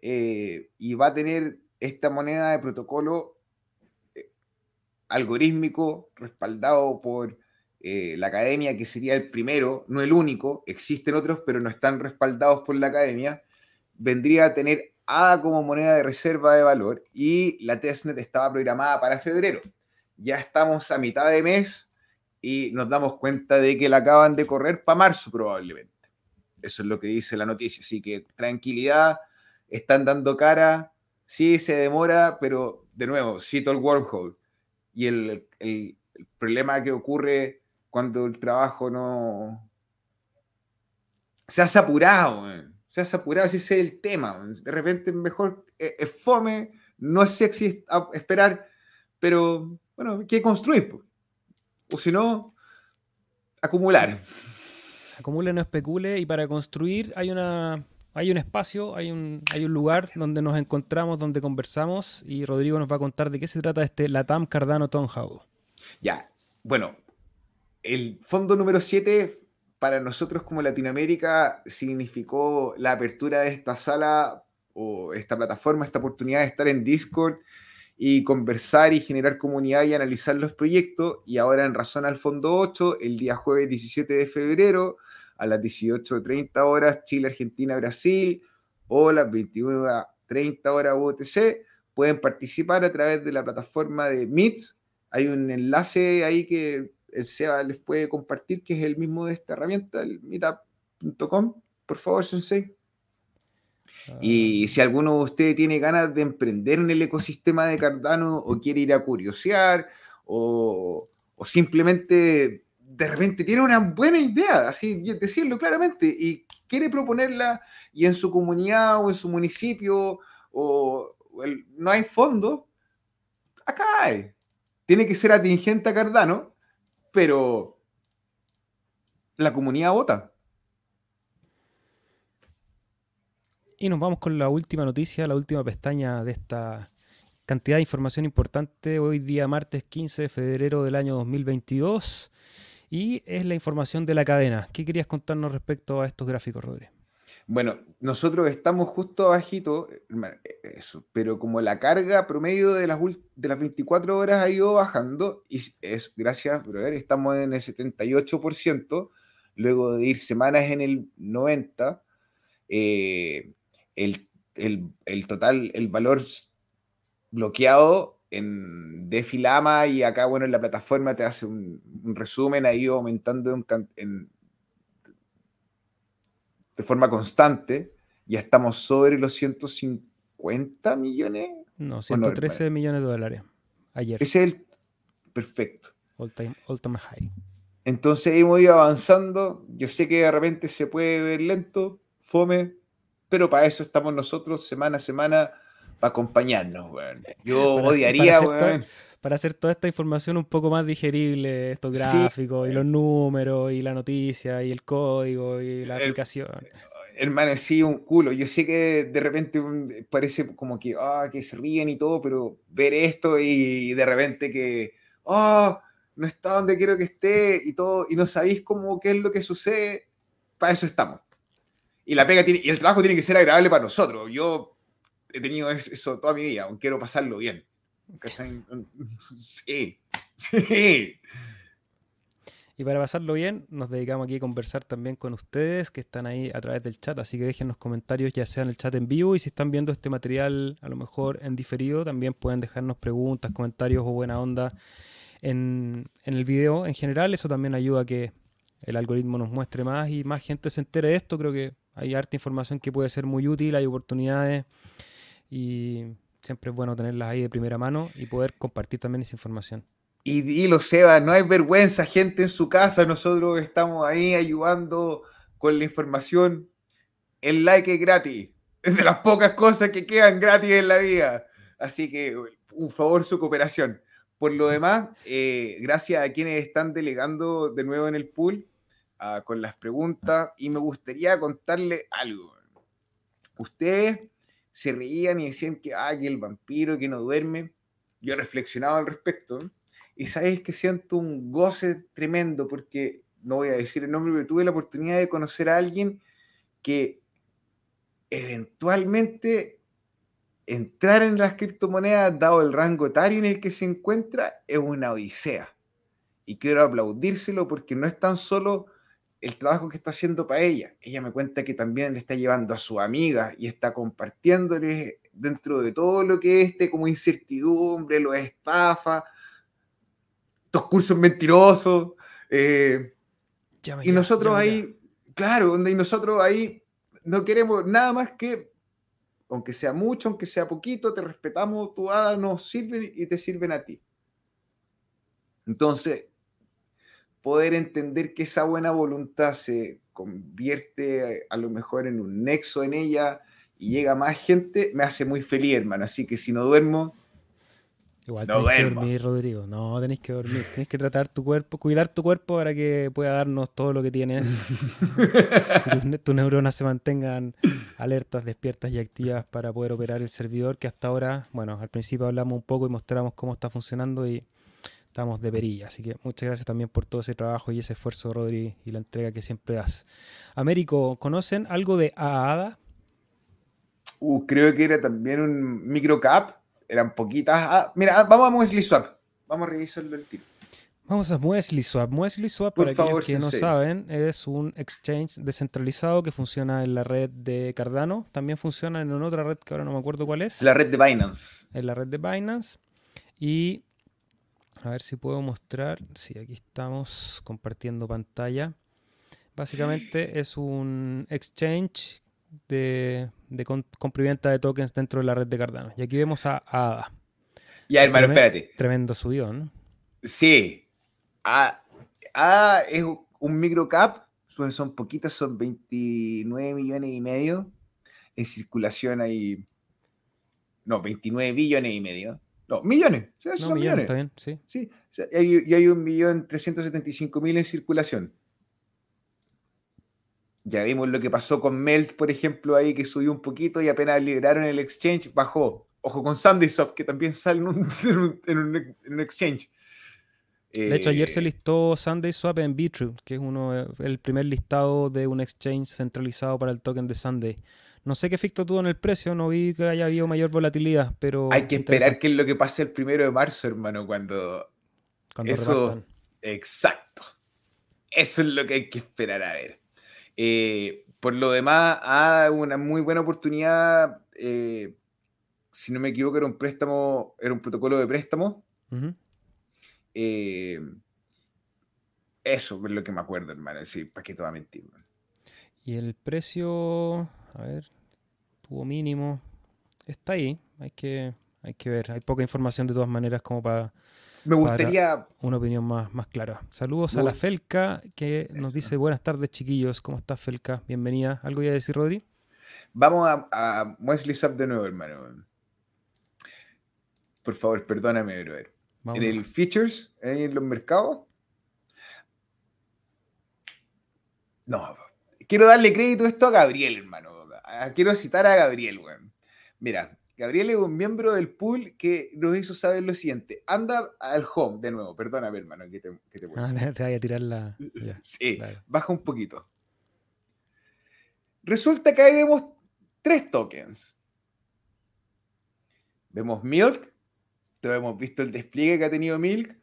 eh, y va a tener esta moneda de protocolo eh, algorítmico respaldado por eh, la academia, que sería el primero, no el único, existen otros, pero no están respaldados por la academia, vendría a tener ADA como moneda de reserva de valor y la testnet estaba programada para febrero. Ya estamos a mitad de mes y nos damos cuenta de que la acaban de correr para marzo probablemente. Eso es lo que dice la noticia. Así que tranquilidad, están dando cara, sí se demora, pero de nuevo, cito el wormhole. Y el, el problema que ocurre cuando el trabajo no... Se ha apurado, se ha apurado, ese es el tema. De repente mejor eh, es fome, no es sexy esperar, pero bueno, hay que construir. O si no, acumular. Acumule, no especule, y para construir hay una hay un espacio, hay un, hay un lugar donde nos encontramos, donde conversamos, y Rodrigo nos va a contar de qué se trata este Latam Cardano Townhouse. Ya, bueno, el fondo número 7 para nosotros como Latinoamérica significó la apertura de esta sala o esta plataforma, esta oportunidad de estar en Discord y conversar y generar comunidad y analizar los proyectos. Y ahora en razón al fondo 8, el día jueves 17 de febrero a las 18.30 horas Chile, Argentina, Brasil o las 21.30 horas UTC, pueden participar a través de la plataforma de Meet. Hay un enlace ahí que el SEBA les puede compartir, que es el mismo de esta herramienta, el meetup.com, por favor, Sensei. Y ah. si alguno de ustedes tiene ganas de emprender en el ecosistema de Cardano o quiere ir a curiosear o, o simplemente de repente tiene una buena idea, así decirlo claramente, y quiere proponerla y en su comunidad o en su municipio o, no hay fondos, acá hay. Tiene que ser atingente a Cardano pero la comunidad vota. Y nos vamos con la última noticia, la última pestaña de esta cantidad de información importante hoy día martes 15 de febrero del año 2022 y es la información de la cadena. ¿Qué querías contarnos respecto a estos gráficos, Rodri? Bueno, nosotros estamos justo abajito, eh, eso, pero como la carga promedio de las, de las 24 horas ha ido bajando, y es gracias, brother, estamos en el 78%, luego de ir semanas en el 90%, eh, el, total, el valor bloqueado en Defilama y acá, bueno, en la plataforma te hace un, resumen, ha ido aumentando en, en de forma constante, ya estamos sobre los 150 millones. No, 113 millones de dólares ayer. Ese es el perfecto. All time, high. Entonces hemos ido avanzando. Yo sé que de repente se puede ver lento, fome, pero para eso estamos nosotros semana a semana para acompañarnos, Yo odiaría, para hacer toda esta información un poco más digerible, estos gráficos y los números y la noticia y el código y la aplicación. Hermano, sí, un culo. Yo sé que de repente parece como que, ah, que se ríen y todo, pero ver esto y de repente que, ah, no está donde quiero que esté y todo, y no sabéis cómo, qué es lo que sucede, para eso estamos. Y la pega tiene, y el trabajo tiene que ser agradable para nosotros. Yo he tenido eso toda mi vida, aunque quiero pasarlo bien. Sí, sí. Y para pasarlo bien, nos dedicamos aquí a conversar también con ustedes que están ahí a través del chat, así que dejen los comentarios ya sea en el chat en vivo y si están viendo este material a lo mejor en diferido, también pueden dejarnos preguntas, comentarios o buena onda en, en el video en general, eso también ayuda a que el algoritmo nos muestre más y más gente se entere de esto, creo que hay harta información que puede ser muy útil, hay oportunidades y Siempre es bueno tenerlas ahí de primera mano y poder compartir también esa información. Y dilo, Seba, no hay vergüenza, gente en su casa, nosotros estamos ahí ayudando con la información. El like es gratis, es de las pocas cosas que quedan gratis en la vida. Así que, un favor, su cooperación. Por lo demás, eh, gracias a quienes están delegando de nuevo en el pool ah, con las preguntas y me gustaría contarle algo. Ustedes se reían y decían que, ah, que el vampiro que no duerme. Yo reflexionaba al respecto y sabéis que siento un goce tremendo porque, no voy a decir el nombre, pero tuve la oportunidad de conocer a alguien que eventualmente entrar en las criptomonedas, dado el rango etario en el que se encuentra, es una odisea. y quiero aplaudírselo porque no es tan solo el trabajo que está haciendo para ella. Ella me cuenta que también le está llevando a su amiga y está compartiéndole dentro de todo lo que es este como incertidumbre, lo estafa, estos cursos mentirosos. Eh, y nosotros ahí, claro, donde nosotros ahí no queremos nada más que, aunque sea mucho, aunque sea poquito, te respetamos, tu hada nos sirve y te sirven a ti. Entonces, poder entender que esa buena voluntad se convierte a lo mejor en un nexo en ella y llega más gente, me hace muy feliz, hermano. Así que si no duermo, Igual tenéis que dormir, Rodrigo. No, tenéis que dormir. Tenéis que tratar tu cuerpo, cuidar tu cuerpo para que pueda darnos todo lo que tienes. tus, tus, neuronas se mantengan alertas, despiertas y activas para poder operar el servidor que hasta ahora, bueno, al principio hablamos un poco y mostramos cómo está funcionando y estamos de perilla. Así que muchas gracias también por todo ese trabajo y ese esfuerzo, Rodri, y la entrega que siempre das. Américo, ¿conocen algo de AADA? Uh, creo que era también un microcap eran poquitas. Ah, mira, vamos a Muesli Swap. Vamos a revisarlo el tiro. Vamos a Muesli Swap. Muesli Swap, para aquellos que no saben, es un exchange descentralizado que funciona en la red de Cardano. También funciona en otra red que ahora no me acuerdo cuál es. La red de Binance. En la red de Binance. Y a ver si puedo mostrar. Sí, aquí estamos compartiendo pantalla. Básicamente es un exchange de, de de tokens dentro de la red de Cardano. Y aquí vemos a, ADA. Ya, hermano, espérate. Tremendo subido, ¿no? Sí. ADA, es un microcap. Son poquitas, son 29 millones y medio. En circulación hay. No, 29 billones y medio. No, millones. no, millones, está bien, sí. Sí, y hay, un millón 375 mil en circulación. Ya vimos lo que pasó con Melt, por ejemplo, ahí que subió un poquito y apenas liberaron el exchange, bajó. Ojo con SundaeSwap, que también sale en un, exchange. De hecho, ayer se eh, listó SundaySwap en Bitrue, que es uno, el primer listado de un exchange centralizado para el token de Sunday. No sé qué efecto tuvo en el precio, no vi que haya habido mayor volatilidad, pero... Hay que esperar qué es lo que pase el primero de marzo, hermano, cuando... Cuando eso... Exacto. Eso es lo que hay que esperar a ver. Eh, por lo demás, ha una muy buena oportunidad. Eh, si no me equivoco, era un préstamo, era un protocolo de préstamo. Eh, eso es lo que me acuerdo, hermano. Sí, para qué te va a mentir. Y el precio, a ver, tuvo mínimo. Está ahí, hay que, hay que ver. Hay poca información de todas maneras como para me gustaría. Una opinión más, más clara. Saludos a la Felca que nos dice: Buenas tardes, chiquillos. ¿Cómo estás, Felca? Bienvenida. ¿Algo ya a decir, Rodri? Vamos a, a Wesley de nuevo, hermano. Por favor, perdóname, brother. En el Features, en los mercados. No, quiero darle crédito esto a Gabriel, hermano. Quiero citar a Gabriel, weón. Mira, Gabriel es un miembro del pool que nos hizo saber lo siguiente. Anda al home de nuevo. Perdóname, hermano, que te, que te, ah, te vaya a tirar la. sí, baja un poquito. Resulta que ahí vemos tres tokens. Vemos Milk. Todos hemos visto el despliegue que ha tenido Milk.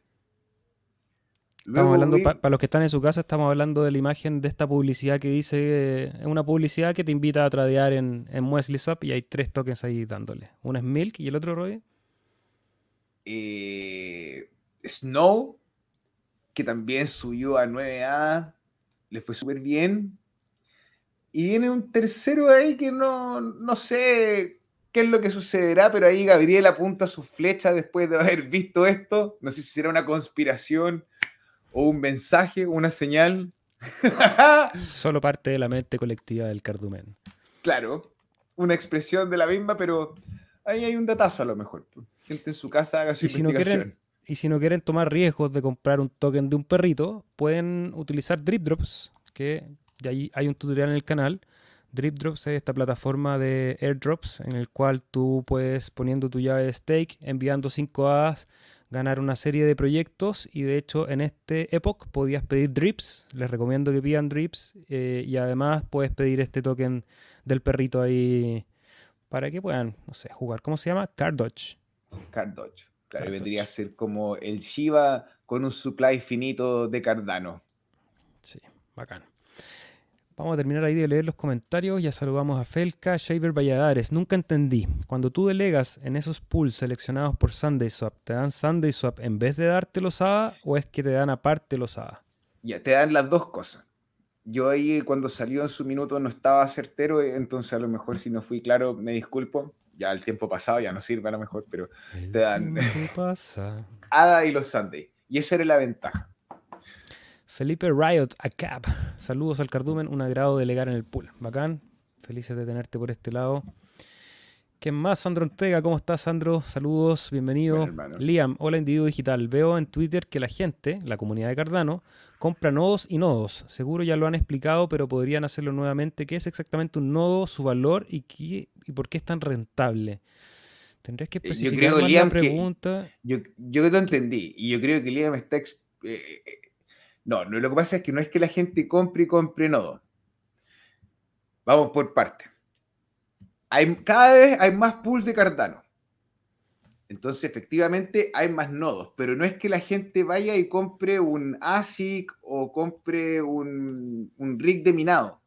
Estamos hablando, para los que están en su casa, estamos hablando de la imagen de esta publicidad que dice, es una publicidad que te invita a tradear en, en Muesli Swap y hay tres tokens ahí dándole. Uno es Milk y el otro, Roy. Eh, Snow, que también subió a 9A, le fue súper bien. Y viene un tercero ahí que no, no sé qué es lo que sucederá, pero ahí Gabriel apunta su flecha después de haber visto esto. No sé si será una conspiración o un mensaje, una señal. Solo parte de la mente colectiva del cardumen. Claro, una expresión de la misma, pero ahí hay un datazo a lo mejor. Gente en su casa haga su y investigación. Si no quieren, y si no quieren tomar riesgos de comprar un token de un perrito, pueden utilizar Drip Drops, que ya hay un tutorial en el canal. Drip Drops es esta plataforma de airdrops en el cual tú puedes poniendo tu llave de stake, enviando 5 hadas ganar una serie de proyectos y de hecho en este Epoch podías pedir drips, les recomiendo que pidan drips eh, y además puedes pedir este token del perrito ahí para que puedan, no sé, jugar. ¿Cómo se llama? Card Dodge. Card Dodge. Claro, vendría a ser como el Shiva con un supply finito de Cardano. Sí, bacán. Vamos a terminar ahí de leer los comentarios. Ya saludamos a Felka, Shaver Valladares. Nunca entendí. Cuando tú delegas en esos pools seleccionados por SundaySwap, ¿te dan SundaySwap en vez de darte los ADA o es que te dan aparte los ADA? Ya, te dan las dos cosas. Yo ahí cuando salió en su minuto no estaba certero, entonces a lo mejor si no fui claro, me disculpo. Ya el tiempo pasado ya no sirve a lo mejor, pero te dan pasa. ADA y los Sunday. Y esa era la ventaja. Felipe Riot, a Cap. Saludos al cardumen, un agrado delegar en el pool. Bacán, felices de tenerte por este lado. ¿Quién más? Sandro Ortega, ¿cómo estás, Sandro? Saludos, bienvenido. Liam, hola individuo digital. Veo en Twitter que la gente, la comunidad de Cardano, compra nodos y nodos. Seguro ya lo han explicado, pero podrían hacerlo nuevamente. ¿Qué es exactamente un nodo, su valor y, qué, y por qué es tan rentable? Tendrías que especificar yo creo, Liam, la pregunta. yo, yo lo entendí y yo creo que Liam está eh, no, lo que pasa es que no es que la gente compre y compre nodos. Vamos por parte. Hay, cada vez hay más pools de Cardano. Entonces, efectivamente, hay más nodos, pero no es que la gente vaya y compre un ASIC o compre un, un rig de minado,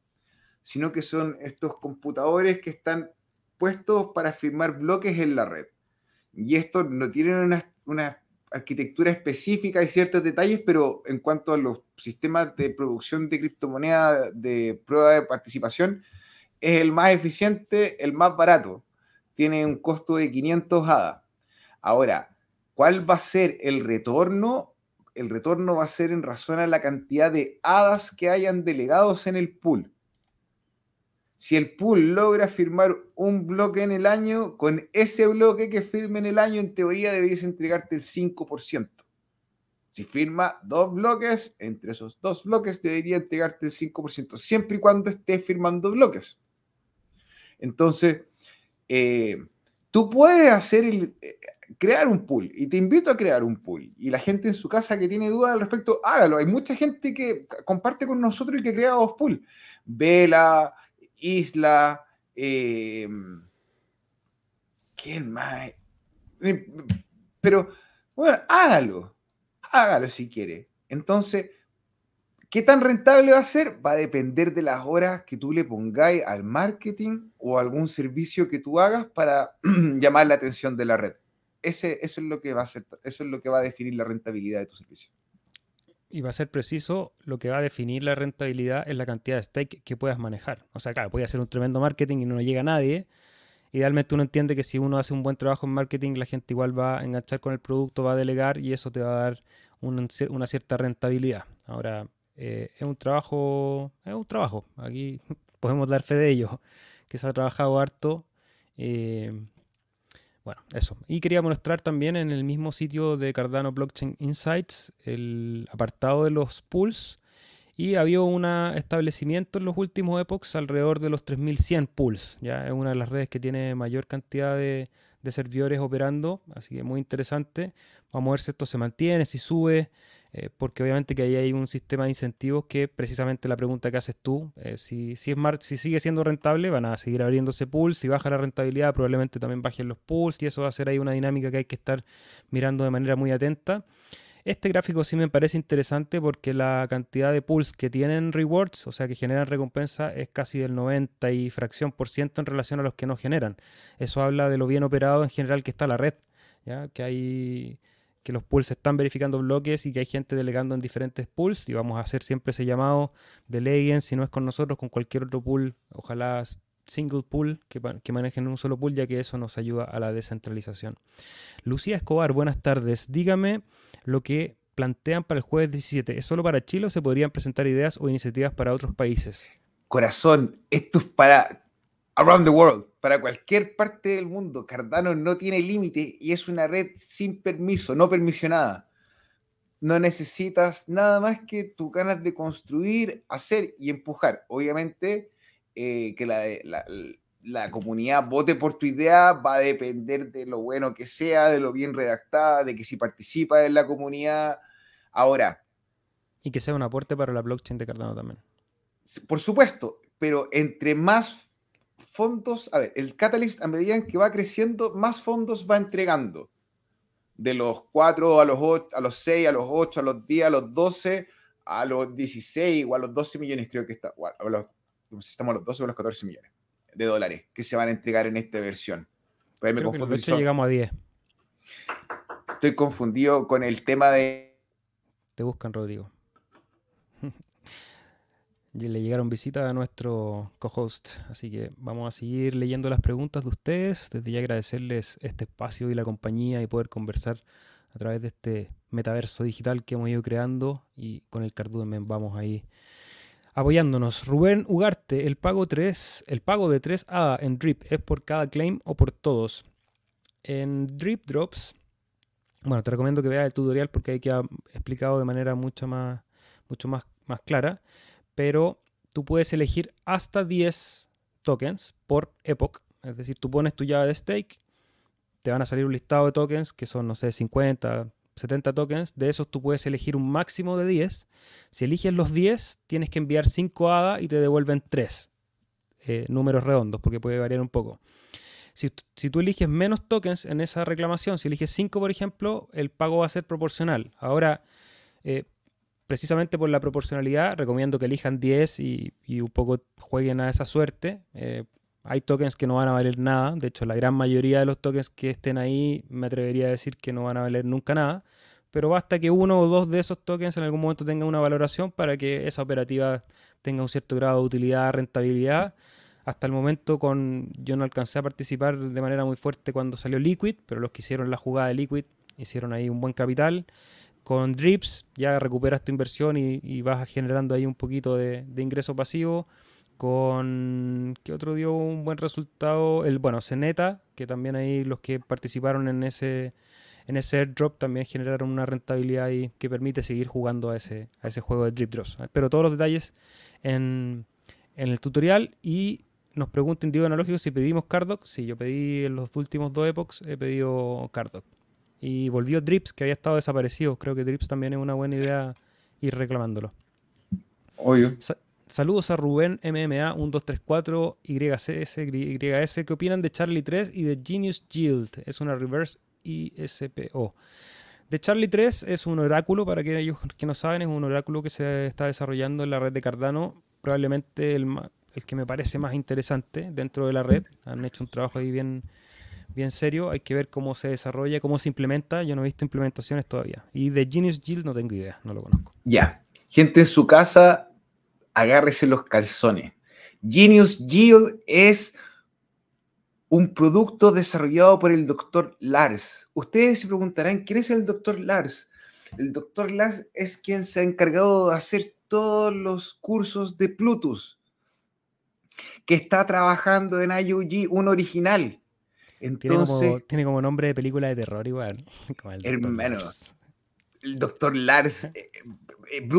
sino que son estos computadores que están puestos para firmar bloques en la red. Y estos no tienen una, una arquitectura específica y ciertos detalles, pero en cuanto a los sistemas de producción de criptomoneda de prueba de participación, es el más eficiente, el más barato. Tiene un costo de 500 ADA. Ahora, ¿cuál va a ser el retorno? El retorno va a ser en razón a la cantidad de hadas que hayan delegados en el pool. Si el pool logra firmar un bloque en el año, con ese bloque que firme en el año, en teoría deberías entregarte el 5%. Si firma dos bloques, entre esos dos bloques debería entregarte el 5%, siempre y cuando estés firmando bloques. Entonces, eh, tú puedes hacer el, eh, crear un pool y te invito a crear un pool. Y la gente en su casa que tiene dudas al respecto, hágalo. Hay mucha gente que comparte con nosotros y que crea dos pools. Vela, Isla, eh, ¿quién más? Pero, bueno, hágalo, hágalo si quiere. Entonces, ¿qué tan rentable va a ser? Va a depender de las horas que tú le pongáis al marketing o algún servicio que tú hagas para llamar la atención de la red. Ese, eso, es lo que va a ser, eso es lo que va a definir la rentabilidad de tu servicio y va a ser preciso, lo que va a definir la rentabilidad es la cantidad de stake que puedas manejar. O sea, claro, puede hacer un tremendo marketing y no llega a nadie. Idealmente uno entiende que si uno hace un buen trabajo en marketing, la gente igual va a enganchar con el producto, va a delegar y eso te va a dar una, cierta rentabilidad. Ahora, eh, es un trabajo, es un trabajo. Aquí podemos dar fe de ello, que se ha trabajado harto. Eh, bueno, eso. Y quería mostrar también en el mismo sitio de Cardano Blockchain Insights el apartado de los pools. Y había un establecimiento en los últimos epochs alrededor de los 3100 pools. Ya es una de las redes que tiene mayor cantidad de, de servidores operando. Así que muy interesante. Vamos a ver si esto se mantiene, si sube. Eh, porque obviamente que ahí hay un sistema de incentivos que precisamente la pregunta que haces tú, eh, si, si, es si sigue siendo rentable, van a seguir abriéndose pools, si baja la rentabilidad, probablemente también bajen los pools y eso va a ser ahí una dinámica que hay que estar mirando de manera muy atenta. Este gráfico sí me parece interesante porque la cantidad de pools que tienen rewards, o sea que generan recompensa, es casi del 90 y fracción por ciento en relación a los que no generan. Eso habla de lo bien operado en general que está la red, ¿ya? que hay que los pools están verificando bloques y que hay gente delegando en diferentes pools y vamos a hacer siempre ese llamado, deleguen, si no es con nosotros, con cualquier otro pool, ojalá single pool que, que manejen un solo pool, ya que eso nos ayuda a la descentralización. Lucía Escobar, buenas tardes. Dígame lo que plantean para el jueves 17. ¿Es solo para Chile o se podrían presentar ideas o iniciativas para otros países? Corazón, esto es para around the world, para cualquier parte del mundo. Cardano no tiene límite y es una red sin permiso, no permisionada. No necesitas nada más que tus ganas de construir, hacer y empujar. Obviamente eh, que la, la, comunidad vote por tu idea va a depender de lo bueno que sea, de lo bien redactada, de que si participa en la comunidad. Ahora. Y que sea un aporte para la blockchain de Cardano también. Por supuesto, pero entre más fondos, a ver, el Catalyst a medida que va creciendo, más fondos va entregando. de los 4 a los 8, a los 6, a los 8, a los 10, a los 12, a los 16 o a los 12 millones, creo que está, a los, estamos a los 12 o a los 14 millones de dólares que se van a entregar en esta versión. Pues me confundo llegamos a 10. Estoy confundido con el tema de... Te buscan, Rodrigo. Le llegaron visitas a nuestro co-host, así que vamos a seguir leyendo las preguntas de ustedes. Desde ya agradecerles este espacio y la compañía y poder conversar a través de este metaverso digital que hemos ido creando y con el Cardumen vamos ahí apoyándonos. Rubén Ugarte, el pago 3, el pago de 3A en Drip es por cada claim o por todos. En Drip Drops, bueno, te recomiendo que veas el tutorial porque ahí queda explicado de manera mucho más, mucho más, más clara pero tú puedes elegir hasta 10 tokens por epoch. Es decir, tú pones tu llave de stake, te van a salir un listado de tokens que son, no sé, 50, 70 tokens. De esos tú puedes elegir un máximo de 10. Si eliges los 10, tienes que enviar 5 ADA y te devuelven 3. Eh, números redondos, porque puede variar un poco. Si, tú eliges menos tokens en esa reclamación, si eliges 5, por ejemplo, el pago va a ser proporcional. Ahora, eh, precisamente por la proporcionalidad, recomiendo que elijan 10 y, un poco jueguen a esa suerte. Eh, hay tokens que no van a valer nada, de hecho la gran mayoría de los tokens que estén ahí me atrevería a decir que no van a valer nunca nada, pero basta que uno o dos de esos tokens en algún momento tengan una valoración para que esa operativa tenga un cierto grado de utilidad, rentabilidad. Hasta el momento con yo no alcancé a participar de manera muy fuerte cuando salió Liquid, pero los que hicieron la jugada de Liquid hicieron ahí un buen capital. Con Drips ya recuperas tu inversión y, vas generando ahí un poquito de, ingreso pasivo. Con ¿qué otro dio un buen resultado? El bueno, Ceneta, que también ahí los que participaron en ese en ese airdrop también generaron una rentabilidad y que permite seguir jugando a ese, a ese juego de Drip Drops. Pero todos los detalles en, en el tutorial y nos pregunta Indigo Analógico si pedimos Cardoc. Sí, yo pedí en los últimos dos epochs, he pedido Cardoc. Y volvió Drips, que había estado desaparecido. Creo que Drips también es una buena idea ir reclamándolo. Obvio. saludos a Rubén MMA 1234 YCS, YS. ¿Qué opinan de Charlie 3 y de Genius Yield? Es una reverse ISPO. De Charlie 3 es un oráculo, para aquellos que no saben, es un oráculo que se está desarrollando en la red de Cardano. Probablemente el, el que me parece más interesante dentro de la red. Han hecho un trabajo ahí bien, bien serio. Hay que ver cómo se desarrolla, cómo se implementa. Yo no he visto implementaciones todavía. Y de Genius Yield no tengo idea, no lo conozco. Ya. Gente en su casa, agárrese los calzones. Genius Yield es un producto desarrollado por el doctor Lars. Ustedes se preguntarán, ¿quién es el doctor Lars? El doctor Lars es quien se ha encargado de hacer todos los cursos de Plutus, que está trabajando en IUG, un original. Entonces, tiene, como, nombre de película de terror igual. el hermano, el doctor Lars eh, eh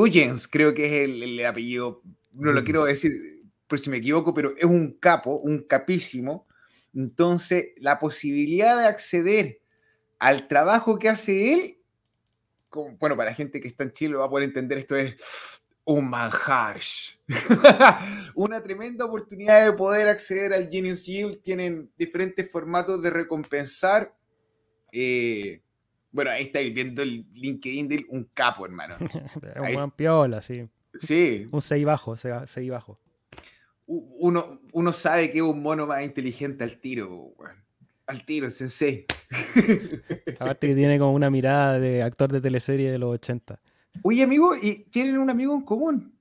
creo que es el, apellido, no lo quiero decir por si me equivoco, pero es un capo, un capísimo. Entonces, la posibilidad de acceder al trabajo que hace él, bueno, para la gente que está en Chile va a poder entender esto es un manjar. Una tremenda oportunidad de poder acceder al Genius Yield. Tienen diferentes formatos de recompensar. Eh, bueno, ahí estáis viendo el LinkedIn de un capo, hermano. un buen piola, sí. Sí. Un 6 bajo, 6 bajo. Uno, uno sabe que es un mono más inteligente al tiro, al tiro, sensei. Aparte que tiene como una mirada de actor de teleserie de los 80. Oye, amigo, ¿y tienen un amigo en común?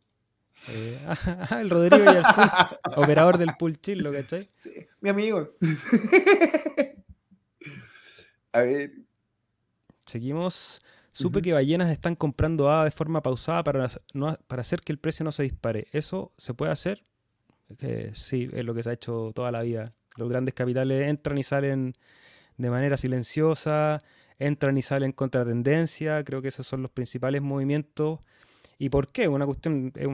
Eh, ah, el Rodrigo Yarzún, operador del pool chill, ¿lo cachai? Sí, mi amigo. A ver. Seguimos. Supe que ballenas están comprando A de forma pausada para, para hacer que el precio no se dispare. ¿Eso se puede hacer? sí, es lo que se ha hecho toda la vida. Los grandes capitales entran y salen de manera silenciosa, entran y salen contra tendencia. Creo que esos son los principales movimientos. ¿Y por qué? Una cuestión, es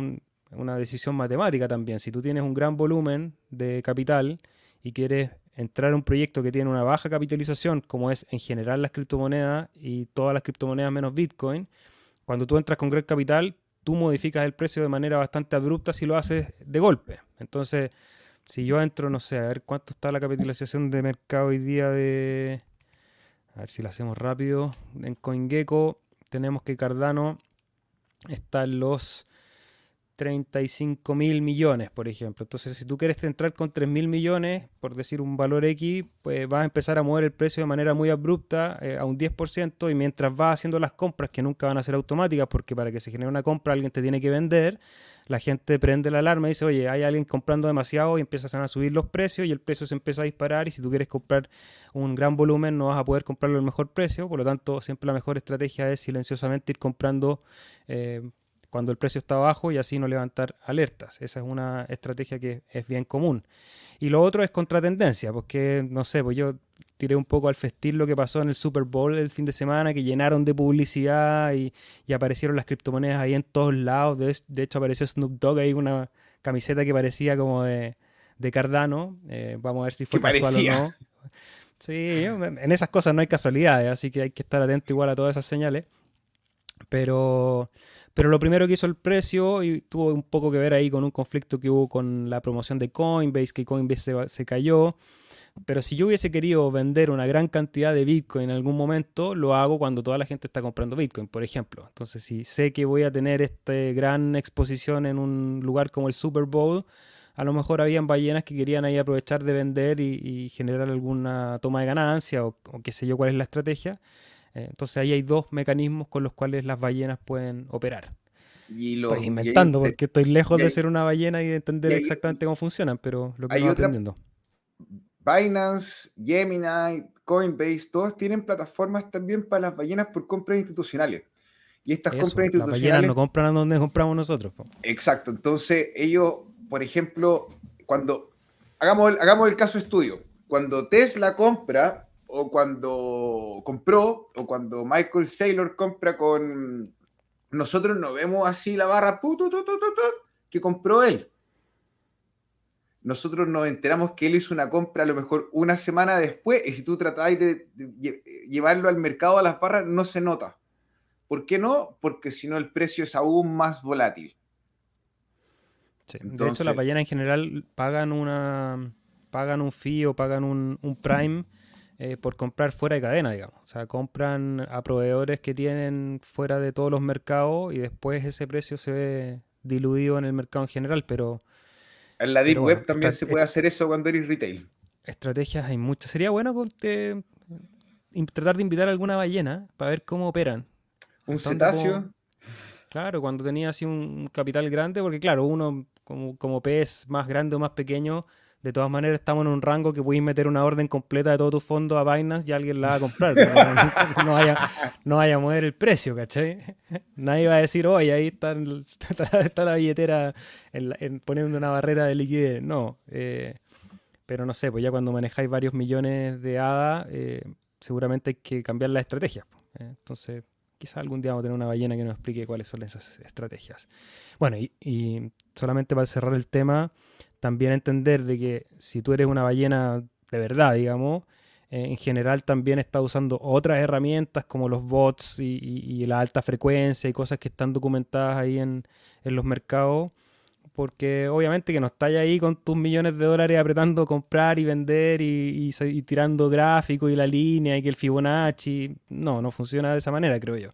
una decisión matemática también. Si tú tienes un gran volumen de capital y quieres entrar a un proyecto que tiene una baja capitalización, como es en general las criptomonedas y todas las criptomonedas menos Bitcoin, cuando tú entras con gran capital, tú modificas el precio de manera bastante abrupta si lo haces de golpe. Entonces, si yo entro, no sé, a ver cuánto está la capitalización de mercado hoy día de, A ver si lo hacemos rápido. En CoinGecko tenemos que Cardano está en los 35 mil millones, por ejemplo. Entonces, si tú quieres entrar con 3 mil millones, por decir un valor X, pues vas a empezar a mover el precio de manera muy abrupta eh, a un 10% y mientras vas haciendo las compras, que nunca van a ser automáticas, porque para que se genere una compra alguien te tiene que vender, la gente prende la alarma y dice, oye, hay alguien comprando demasiado y empiezan a subir los precios y el precio se empieza a disparar y si tú quieres comprar un gran volumen no vas a poder comprarlo al mejor precio, por lo tanto siempre la mejor estrategia es silenciosamente ir comprando eh, cuando el precio está bajo y así no levantar alertas. Esa es una estrategia que es bien común. Y lo otro es contratendencia, porque no sé, pues yo tiré un poco al festín lo que pasó en el Super Bowl el fin de semana, que llenaron de publicidad y, aparecieron las criptomonedas ahí en todos lados. De, hecho, apareció Snoop Dogg ahí una camiseta que parecía como de, Cardano. Eh, vamos a ver si fue casual o no. Sí, en esas cosas no hay casualidades, así que hay que estar atento igual a todas esas señales. Pero, pero lo primero que hizo el precio y tuvo un poco que ver ahí con un conflicto que hubo con la promoción de Coinbase, que Coinbase se, cayó. Pero si yo hubiese querido vender una gran cantidad de Bitcoin en algún momento, lo hago cuando toda la gente está comprando Bitcoin, por ejemplo. Entonces, si sé que voy a tener esta gran exposición en un lugar como el Super Bowl, a lo mejor habían ballenas que querían ahí aprovechar de vender y, generar alguna toma de ganancia o, o qué sé yo cuál es la estrategia. Eh, entonces ahí hay dos mecanismos con los cuales las ballenas pueden operar. estoy inventando porque estoy lejos de ser una ballena y de entender exactamente cómo funcionan, pero lo que estoy aprendiendo. Binance, Gemini, Coinbase, todos tienen plataformas también para las ballenas por compras institucionales. Y estas compras institucionales. Las ballenas no compran a donde compramos nosotros. Exacto. Entonces, ellos, por ejemplo, cuando. Hagamos hagamos el caso estudio. Cuando Tesla compra o cuando compró, o cuando Michael Saylor compra con... Nosotros no vemos así la barra que compró él. Nosotros nos enteramos que él hizo una compra a lo mejor una semana después y si tú tratáis de, llevarlo al mercado a las barras no se nota. ¿Por qué no? Porque si no el precio es aún más volátil. de hecho, las ballenas en general pagan una pagan un fee o pagan un, un prime eh, por comprar fuera de cadena, digamos. O sea, compran a proveedores que tienen fuera de todos los mercados y después ese precio se ve diluido en el mercado en general, pero... En la Deep Web también se puede hacer eso cuando eres retail. Estrategias hay muchas. Sería bueno tratar de invitar a alguna ballena para ver cómo operan. Un cetáceo. Claro, cuando tenía así un capital grande, porque claro, uno como, como pez más grande o más pequeño de todas maneras estamos en un rango que puedes meter una orden completa de todos tus fondos a Binance y alguien la va a comprar. no, vaya, no vaya a mover el precio, ¿cachai? Nadie va a decir, oye, ahí está, la billetera poniendo una barrera de liquidez. No. Eh, pero no sé, pues ya cuando manejáis varios millones de ADA, eh, seguramente hay que cambiar la estrategia. Eh, entonces, quizás algún día vamos a tener una ballena que nos explique cuáles son esas estrategias. Bueno, y solamente para cerrar el tema, también entender de que si tú eres una ballena de verdad, digamos, eh, en general también está usando otras herramientas como los bots y, la alta frecuencia y cosas que están documentadas ahí en, los mercados. Porque obviamente que no estás ahí con tus millones de dólares apretando comprar y vender y, tirando gráfico y la línea y que el Fibonacci. No, no funciona de esa manera, creo yo.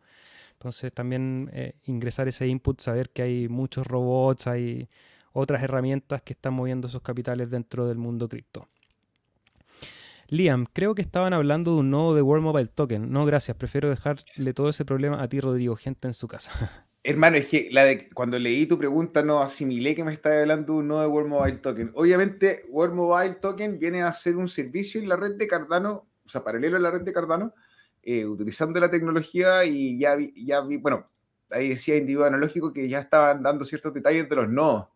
Entonces también eh, ingresar ese input, saber que hay muchos robots, hay otras herramientas que están moviendo esos capitales dentro del mundo cripto. Liam, creo que estaban hablando de un nodo de World Mobile Token. No, gracias, prefiero dejarle todo ese problema a ti, Rodrigo, gente en su casa. Hermano, es que cuando leí tu pregunta no asimilé que me estaba hablando de un nodo de World Mobile Token. Obviamente, World Mobile Token viene a ser un servicio en la red de Cardano, o sea, paralelo a la red de Cardano, eh, utilizando la tecnología y ya vi, ya vi, bueno, ahí decía individuo analógico que ya estaban dando ciertos detalles de los nodos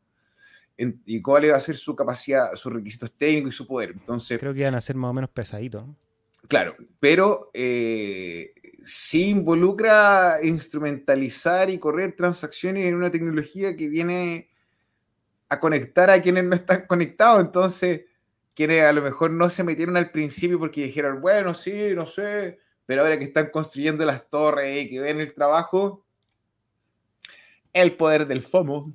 y cuál va a ser su capacidad, sus requisitos técnicos y su poder. Entonces, Creo que iban a ser más o menos pesaditos. Claro, pero eh, sí involucra instrumentalizar y correr transacciones en una tecnología que viene a conectar a quienes no están conectados. Entonces, quienes a lo mejor no se metieron al principio porque dijeron, bueno, sí, no sé, pero ahora que están construyendo las torres y que ven el trabajo, el poder del FOMO.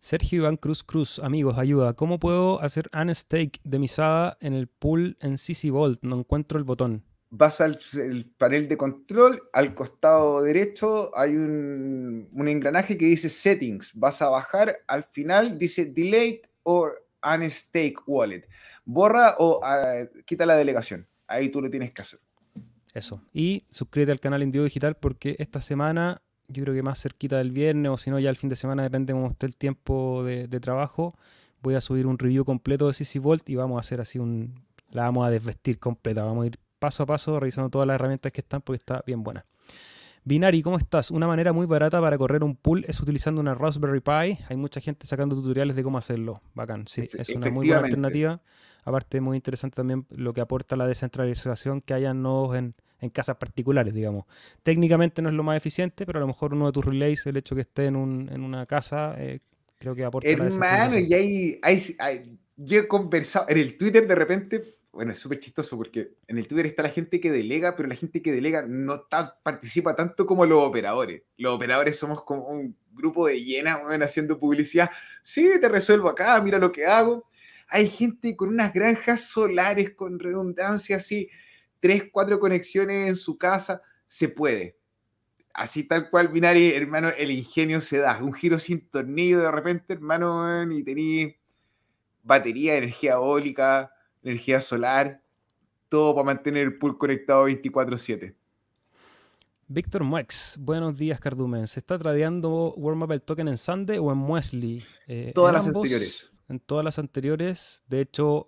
Sergio Iván Cruz Cruz, amigos, ayuda. ¿Cómo puedo hacer unstake de mi SADA en el pool en CC Vault? No encuentro el botón. vas al panel de control, al costado derecho hay un, engranaje que dice settings, vas a bajar, al final dice delete or unstake wallet, borra o ah, quita la delegación, ahí tú lo tienes que hacer. Eso, y suscríbete al canal Indio Digital porque esta semana, yo creo que más cerquita del viernes o si no ya el fin de semana, depende cómo esté el tiempo de, trabajo, voy a subir un review completo de CC Vault y vamos a hacer así un... La vamos a desvestir completa, vamos a ir paso a paso revisando todas las herramientas que están porque está bien buena. Binari, ¿cómo estás? Una manera muy barata para correr un pool es utilizando una Raspberry Pi. Hay mucha gente sacando tutoriales de cómo hacerlo. Bacán, sí, es una muy buena alternativa. Aparte, muy interesante también lo que aporta la descentralización, que haya nodos en, casas particulares, digamos. Técnicamente no es lo más eficiente, pero a lo mejor uno de tus relays, el hecho que esté en, una casa, eh, creo que aporta Hermano, la descentralización. y hay, yo he conversado, en el Twitter de repente bueno, es súper chistoso porque en el Twitter está la gente que delega, pero la gente que delega no participa tanto como los operadores. Los operadores somos como un grupo de llenas haciendo publicidad. Sí, te resuelvo acá, mira lo que hago. Hay gente con unas granjas solares con redundancia, así, tres, cuatro conexiones en su casa. Se puede. Así tal cual, Binari, hermano, el ingenio se da. Un giro sin tornillo de repente, hermano, y tení batería, energía eólica, energía solar, todo para mantener el pool conectado 24/7. Víctor Max, buenos días Cardumen. ¿Se está tradeando Warm el Token en Sande o en Muesli? Eh, todas las anteriores. En todas las anteriores. De hecho,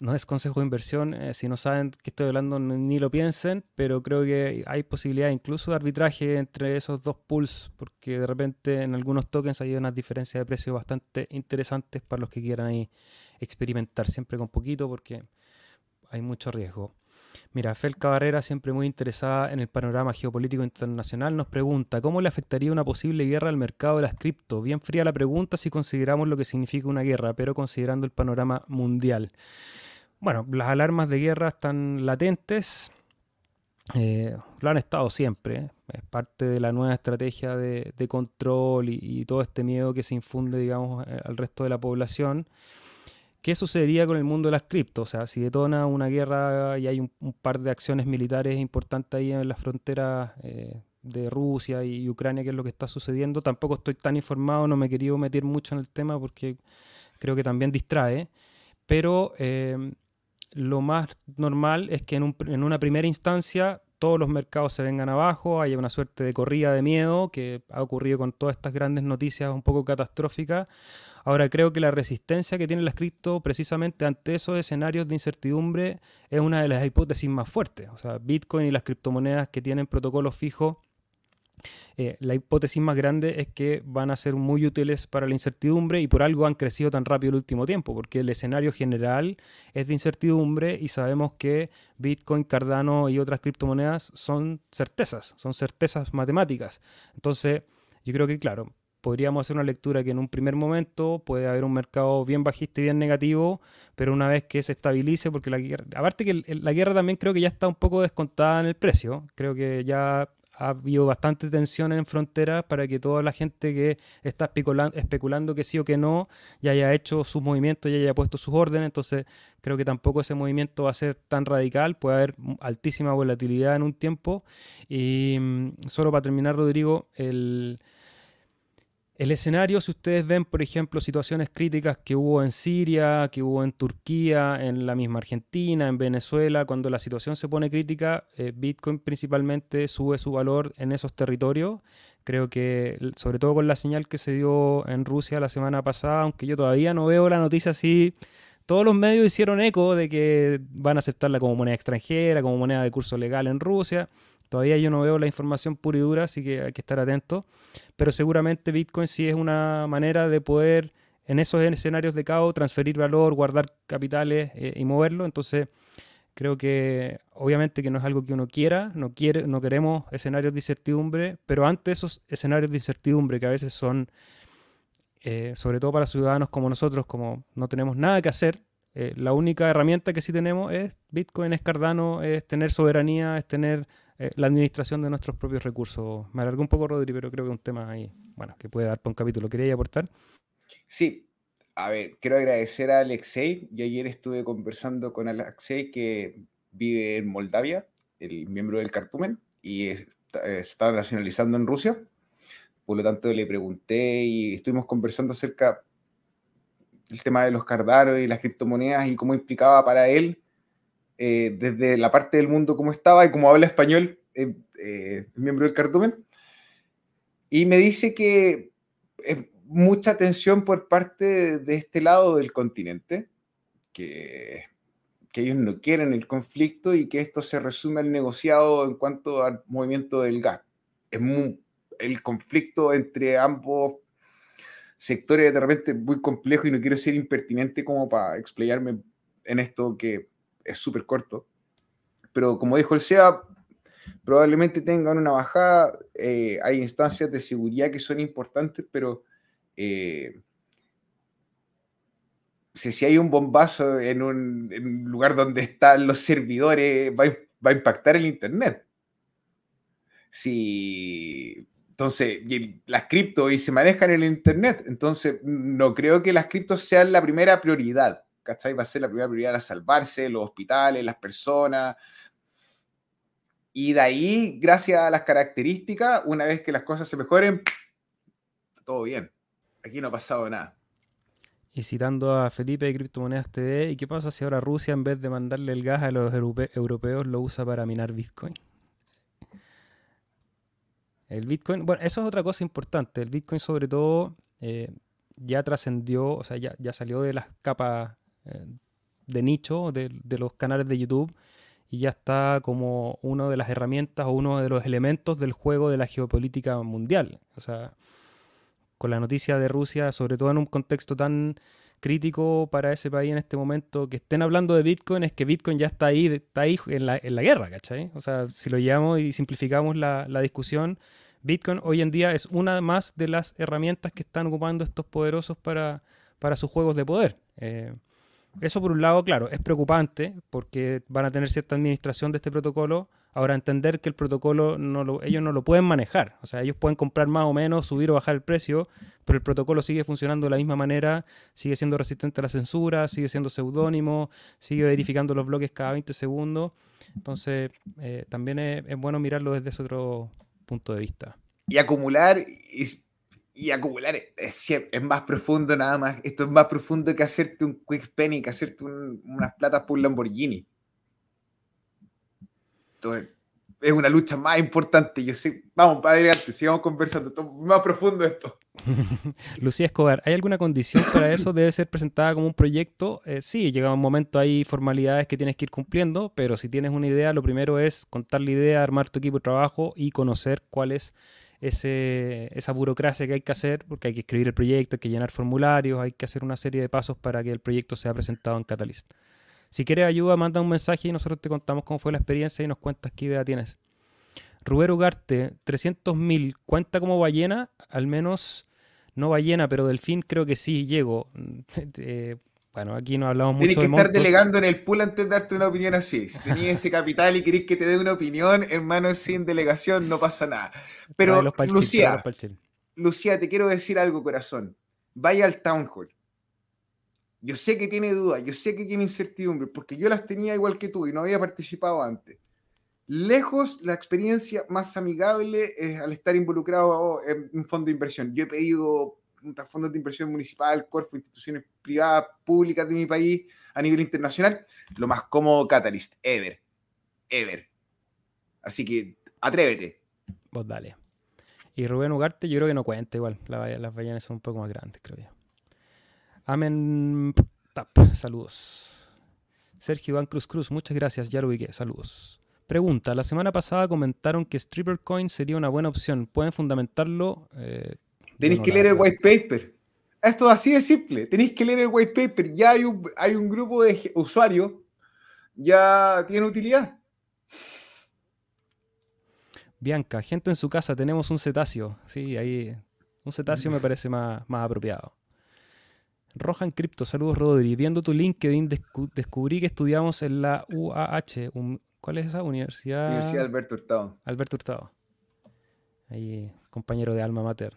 no es consejo de inversión. Eh, si no saben qué estoy hablando, ni lo piensen. Pero creo que hay posibilidad incluso de arbitraje entre esos dos pools. Porque de repente en algunos tokens hay unas diferencias de precio bastante interesantes para los que quieran ahí experimentar siempre con poquito porque hay mucho riesgo. Mira, Felca Barrera, siempre muy interesada en el panorama geopolítico internacional, nos pregunta, ¿cómo le afectaría una posible guerra al mercado de las cripto? Bien fría la pregunta si consideramos lo que significa una guerra, pero considerando el panorama mundial. Bueno, las alarmas de guerra están latentes, eh, lo han estado siempre, ¿eh? es parte de la nueva estrategia de, control y, todo este miedo que se infunde, digamos, eh, al resto de la población. ¿Qué sucedería con el mundo de las criptos? O sea, si detona una guerra y hay un, par de acciones militares importantes ahí en las fronteras de Rusia y Ucrania, que es lo que está sucediendo, tampoco estoy tan informado, no me he querido meter mucho en el tema porque creo que también distrae, pero lo más normal es que en, en una primera instancia todos los mercados se vengan abajo, haya una suerte de corrida de miedo que ha ocurrido con todas estas grandes noticias un poco catastróficas Ahora creo que la resistencia que tiene las cripto precisamente ante esos escenarios de incertidumbre es una de las hipótesis más fuertes. O sea, Bitcoin y las criptomonedas que tienen protocolos fijos, eh, la hipótesis más grande es que van a ser muy útiles para la incertidumbre y por algo han crecido tan rápido el último tiempo, porque el escenario general es de incertidumbre y sabemos que Bitcoin, Cardano y otras criptomonedas son certezas, son certezas matemáticas. Entonces, yo creo que, claro, podríamos hacer una lectura que en un primer momento puede haber un mercado bien bajista y bien negativo, pero una vez que se estabilice, porque la guerra, aparte que la guerra también creo que ya está un poco descontada en el precio, creo que ya ha habido bastante tensión en fronteras para que toda la gente que está especulando, que sí o que no ya haya hecho sus movimientos, ya haya puesto sus órdenes, entonces creo que tampoco ese movimiento va a ser tan radical, puede haber altísima volatilidad en un tiempo. Y mm, solo para terminar, Rodrigo, el el escenario, si ustedes ven, por ejemplo, situaciones críticas que hubo en Siria, que hubo en Turquía, en la misma Argentina, en Venezuela, cuando la situación se pone crítica, eh, Bitcoin principalmente sube su valor en esos territorios. Creo que, sobre todo con la señal que se dio en Rusia la semana pasada, aunque yo todavía no veo la noticia así, todos los medios hicieron eco de que van a aceptarla como moneda extranjera, como moneda de curso legal en Rusia. Todavía yo no veo la información pura y dura, así que hay que estar atento. Pero seguramente Bitcoin sí es una manera de poder, en esos escenarios de caos, transferir valor, guardar capitales eh, y moverlo. Entonces, creo que obviamente que no es algo que uno quiera, no, quiere, no queremos escenarios de incertidumbre, pero ante esos escenarios de incertidumbre que a veces son, eh, sobre todo para ciudadanos como nosotros, como no tenemos nada que hacer, eh, la única herramienta que sí tenemos es Bitcoin, es Cardano, es tener soberanía, es tener eh, la administración de nuestros propios recursos. Me alargó un poco, Rodri, pero creo que es un tema ahí, bueno, que puede dar para un capítulo. ¿Quería aportar? Sí. A ver, quiero agradecer a Alexei. Yo ayer estuve conversando con Alexei que vive en Moldavia, el miembro del cartumen, y está nacionalizando en Rusia. Por lo tanto, le pregunté y estuvimos conversando acerca del tema de los Cardano y las criptomonedas y cómo implicaba para él eh, desde la parte del mundo cómo estaba y cómo habla español eh, eh, miembro del cartumen. Y me dice que mucha atención por parte de este lado del continente, que, que ellos no quieren el conflicto y que esto se resume al negociado en cuanto al movimiento del gas. Es el conflicto entre ambos sectores de repente muy complejo y no quiero ser impertinente como para explayarme en esto que es súper corto. Pero como dijo el SEA, probablemente tengan una bajada. Eh, hay instancias de seguridad que son importantes, pero eh, si, hay un bombazo en un, lugar donde están los servidores, va, a impactar el Internet. Si entonces, las cripto y se manejan en el Internet. Entonces, no creo que las criptos sean la primera prioridad. ¿Cachai? Va a ser la primera prioridad a salvarse, los hospitales, las personas. Y de ahí, gracias a las características, una vez que las cosas se mejoren, todo bien. Aquí no ha pasado nada. Y citando a Felipe de Criptomonedas TV, ¿y qué pasa si ahora Rusia en vez de mandarle el gas a los europeos lo usa para minar Bitcoin? El Bitcoin, bueno, eso es otra cosa importante. El Bitcoin sobre todo eh, ya trascendió, o sea, ya, salió de las capas de nicho de, de, los canales de YouTube y ya está como una de las herramientas o uno de los elementos del juego de la geopolítica mundial. O sea, con la noticia de Rusia, sobre todo en un contexto tan crítico para ese país en este momento, que estén hablando de Bitcoin, es que Bitcoin ya está ahí, está ahí en, la, en la guerra, ¿cachai? O sea, si lo llevamos y simplificamos la, la discusión, Bitcoin hoy en día es una más de las herramientas que están ocupando estos poderosos para, para sus juegos de poder. Eh, eso por un lado, claro, es preocupante porque van a tener cierta administración de este protocolo. Ahora, entender que el protocolo no ellos no lo pueden manejar. O sea, ellos pueden comprar más o menos, subir o bajar el precio, pero el protocolo sigue funcionando de la misma manera, sigue siendo resistente a la censura, sigue siendo seudónimo, sigue verificando los bloques cada 20 segundos. Entonces, eh, también es, bueno mirarlo desde ese otro punto de vista. Y acumular y acumular es, es, más profundo nada más. Esto es más profundo que hacerte un quick penny, que hacerte unas platas por un Lamborghini. Entonces, es una lucha más importante. Yo sé, vamos, para adelante, sigamos conversando. más profundo esto. Lucía Escobar, ¿hay alguna condición para eso? ¿Debe ser presentada como un proyecto? Eh, sí, llega un momento, hay formalidades que tienes que ir cumpliendo, pero si tienes una idea, lo primero es contar la idea, armar tu equipo de trabajo y conocer cuál es ese, esa burocracia que hay que hacer, porque hay que escribir el proyecto, hay que llenar formularios, hay que hacer una serie de pasos para que el proyecto sea presentado en Catalyst. Si quieres ayuda, manda un mensaje y nosotros te contamos cómo fue la experiencia y nos cuentas qué idea tienes. Rubén Ugarte, 300.000, ¿cuenta como ballena? Al menos no ballena, pero delfín creo que sí llego. Eh, bueno, aquí no hablamos mucho Tienes que estar delegando en el pool antes de darte una opinión así. Si tenías ese capital y querés que te dé una opinión, hermano, sin delegación no pasa nada. Pero, Lucía, Lucía, te quiero decir algo, corazón. Vaya al Town Hall. Yo sé que tiene dudas, yo sé que tiene incertidumbre, porque yo las tenía igual que tú y no había participado antes. Lejos, la experiencia más amigable es al estar involucrado en un fondo de inversión. Yo he pedido fondos de inversión municipal, Corfo, instituciones privadas, públicas de mi país a nivel internacional, lo más cómodo Catalyst, ever, ever. Así que atrévete. Vos dale. Y Rubén Ugarte yo creo que no cuenta igual, las ballenas son un poco más grandes, creo yo. Amen Tap, saludos. Sergio Iván Cruz Cruz, muchas gracias, ya lo ubiqué, saludos. Pregunta, la semana pasada comentaron que Stripper Coin sería una buena opción. ¿Pueden fundamentarlo? Eh, Tenéis que leer el white paper. Esto es así de simple. Tenéis que leer el white paper. Ya hay un, hay un grupo de usuarios. Ya tiene utilidad. Bianca, gente en su casa, tenemos un cetáceo. Sí, ahí. Un cetáceo me parece más, más apropiado. Rohan Crypto, saludos Rodri. Viendo tu LinkedIn descubrí que estudiamos en la UAH. ¿Cuál es esa? Universidad. Universidad Alberto Hurtado. Alberto Hurtado. Ahí, compañero de alma mater.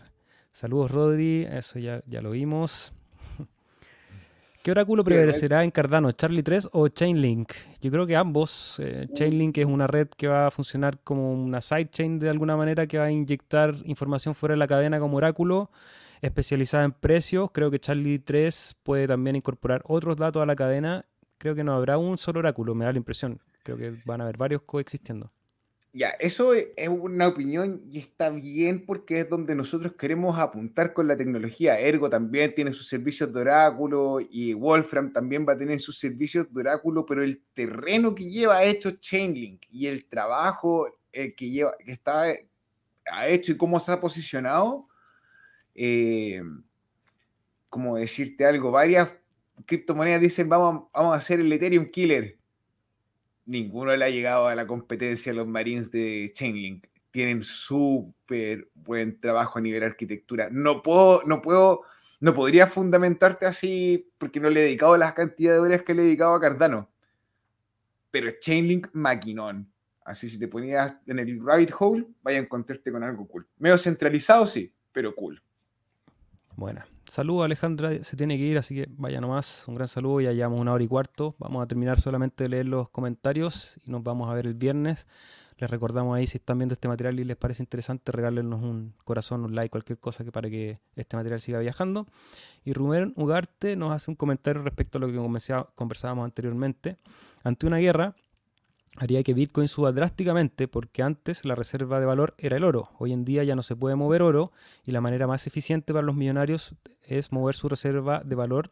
Saludos, Rodri. Eso ya, ya lo vimos. ¿Qué oráculo prevalecerá en Cardano, Charlie 3 o Chainlink? Yo creo que ambos. Eh, Chainlink es una red que va a funcionar como una sidechain de alguna manera que va a inyectar información fuera de la cadena como oráculo especializada en precios. Creo que Charlie 3 puede también incorporar otros datos a la cadena. Creo que no habrá un solo oráculo, me da la impresión. Creo que van a haber varios coexistiendo. Ya, eso e, es una opinión y está bien porque es donde nosotros queremos apuntar con la tecnología. Ergo también tiene sus servicios de oráculo y Wolfram también va a tener sus servicios de oráculo, pero el terreno que lleva hecho Chainlink y el trabajo eh, que lleva, que está ha hecho y cómo se ha posicionado, eh, como decirte algo, varias criptomonedas dicen vamos, vamos a hacer el Ethereum Killer ninguno le ha llegado a la competencia a los Marines de Chainlink. Tienen súper buen trabajo a nivel arquitectura. No puedo, no puedo, no podría fundamentarte así porque no le he dedicado las cantidades de horas que le he dedicado a Cardano. Pero Chainlink maquinón. Así si te ponías en el rabbit hole, vaya a encontrarte con algo cool. Medio centralizado, sí, pero cool. Buena. Saludos, Alejandra se tiene que ir, así que vaya nomás. Un gran saludo, ya llevamos una hora y cuarto. Vamos a terminar solamente de leer los comentarios y nos vamos a ver el viernes. Les recordamos ahí, si están viendo este material y les parece interesante, regálenos un corazón, un like, cualquier cosa que para que este material siga viajando. Y Rubén Ugarte nos hace un comentario respecto a lo que conversábamos anteriormente. Ante una guerra, haría que Bitcoin suba drásticamente porque antes la reserva de valor era el oro. Hoy en día ya no se puede mover oro y la manera más eficiente para los millonarios es mover su reserva de valor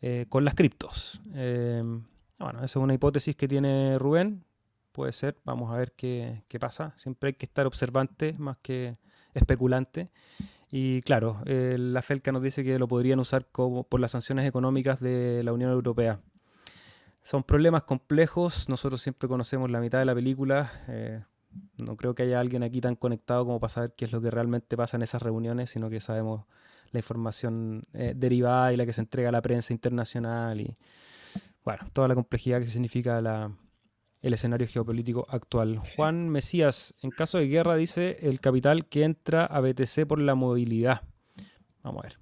eh, con las criptos. Em, bueno, esa es una hipótesis que tiene Rubén. Puede ser, vamos a ver qué, pasa. Siempre hay que estar observante más que especulante. Y claro, eh, la FELCA nos dice que lo podrían usar como por las sanciones económicas de la Unión Europea. Son problemas complejos, nosotros siempre conocemos la mitad de la película. Eh, no creo que haya alguien aquí tan conectado como para saber qué es lo que realmente pasa en esas reuniones, sino que sabemos la información eh, derivada y la que se entrega a la prensa internacional y, bueno, toda la complejidad que significa el escenario geopolítico actual. Juan Mesías, en caso de guerra, dice el capital que entra a BTC por la movilidad. Vamos a ver.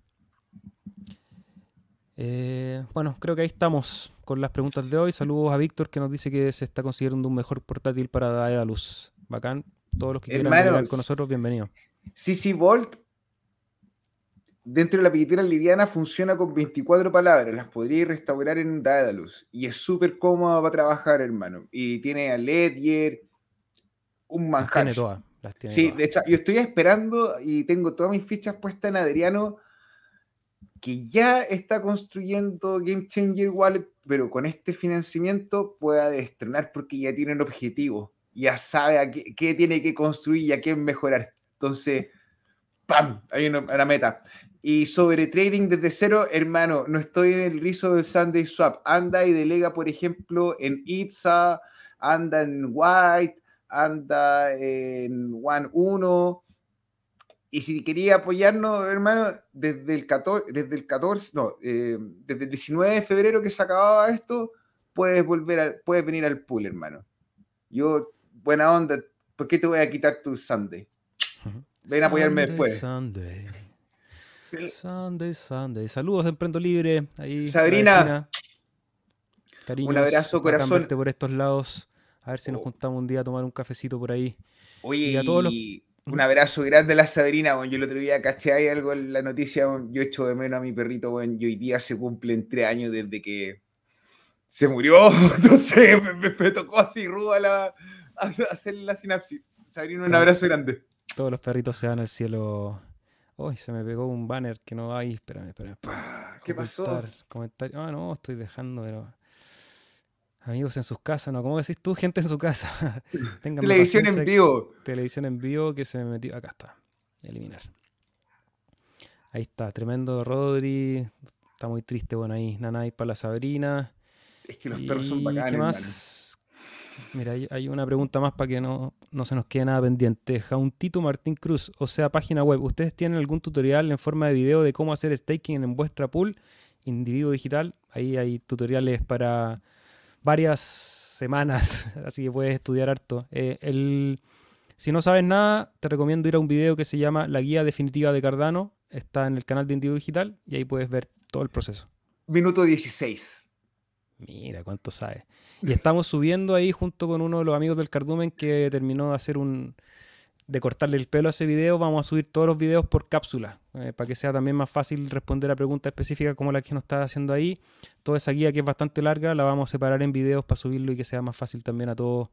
Eh, bueno, creo que ahí estamos con las preguntas de hoy. Saludos a Víctor que nos dice que se está considerando un mejor portátil para Daedalus. Bacán. Todos los que quieran hablar con nosotros, bienvenidos. CC Volt dentro de la billetera liviana funciona con 24 palabras. Las podría restaurar en Daedalus. Y es súper cómodo para trabajar, hermano. Y tiene a Ledger, un manjar. tiene todas. sí, de hecho, yo estoy esperando y tengo todas mis fichas puestas en Adriano que ya está construyendo Game Changer Wallet, pero con este financiamiento pueda destronar porque ya tiene un objetivo, ya sabe a qué, tiene que construir y a qué mejorar. Entonces, ¡pam! Hay una, meta. Y sobre trading desde cero, hermano, no estoy en el rizo del Sunday Swap. Anda y delega, por ejemplo, en Itza, anda en White, anda en One 1 y si quería apoyarnos, hermano, desde el 14, desde el 14, no, eh, desde el 19 de febrero que se acababa esto, puedes volver puedes venir al pool, hermano. Yo, buena onda, ¿por qué te voy a quitar tu Sunday? Ven a apoyarme después. Sunday. Sunday, Sunday. Saludos Emprendo Libre. Ahí, Sabrina. Cariños, un abrazo, corazón. por estos lados. A ver si nos oh. juntamos un día a tomar un cafecito por ahí. Oye, y a todos los un abrazo grande a la Sabrina, bueno, yo el otro día caché ahí algo en la noticia, yo echo de menos a mi perrito, bueno, y hoy día se cumplen tres años desde que se murió, entonces me, me, tocó así ruda la, hacer la sinapsis. Sabrina, un abrazo grande. Todos los perritos se van al cielo. Uy, se me pegó un banner que no hay, espérame, espérame. ¿Qué pasó? Comentario. Ah, no, estoy dejando, pero... Amigos en sus casas, ¿no? ¿Cómo decís tú? Gente en su casa. televisión en vivo. Televisión en vivo que se me metió. Acá está. Eliminar. Ahí está. Tremendo Rodri. Está muy triste, bueno, ahí. Nanay para la Sabrina. Es que los perros son bacanes. ¿Qué más? Mira, hay, una pregunta más para que no, no, se nos quede nada pendiente. Jauntito Martín Cruz, o sea, página web. ¿Ustedes tienen algún tutorial en forma de video de cómo hacer staking en vuestra pool? Individuo digital. Ahí hay tutoriales para varias semanas, así que puedes estudiar harto. Eh, el, si no sabes nada, te recomiendo ir a un video que se llama La Guía Definitiva de Cardano. Está en el canal de Indigo Digital y ahí puedes ver todo el proceso. minuto 16. Mira, cuánto sabe. Y estamos subiendo ahí junto con uno de los amigos del Cardumen que terminó de hacer un, de cortarle el pelo a ese video, vamos a subir todos los videos por cápsula, eh, para que sea también más fácil responder a preguntas específicas como la que nos está haciendo ahí. Toda esa guía que es bastante larga la vamos a separar en videos para subirlo y que sea más fácil también a todos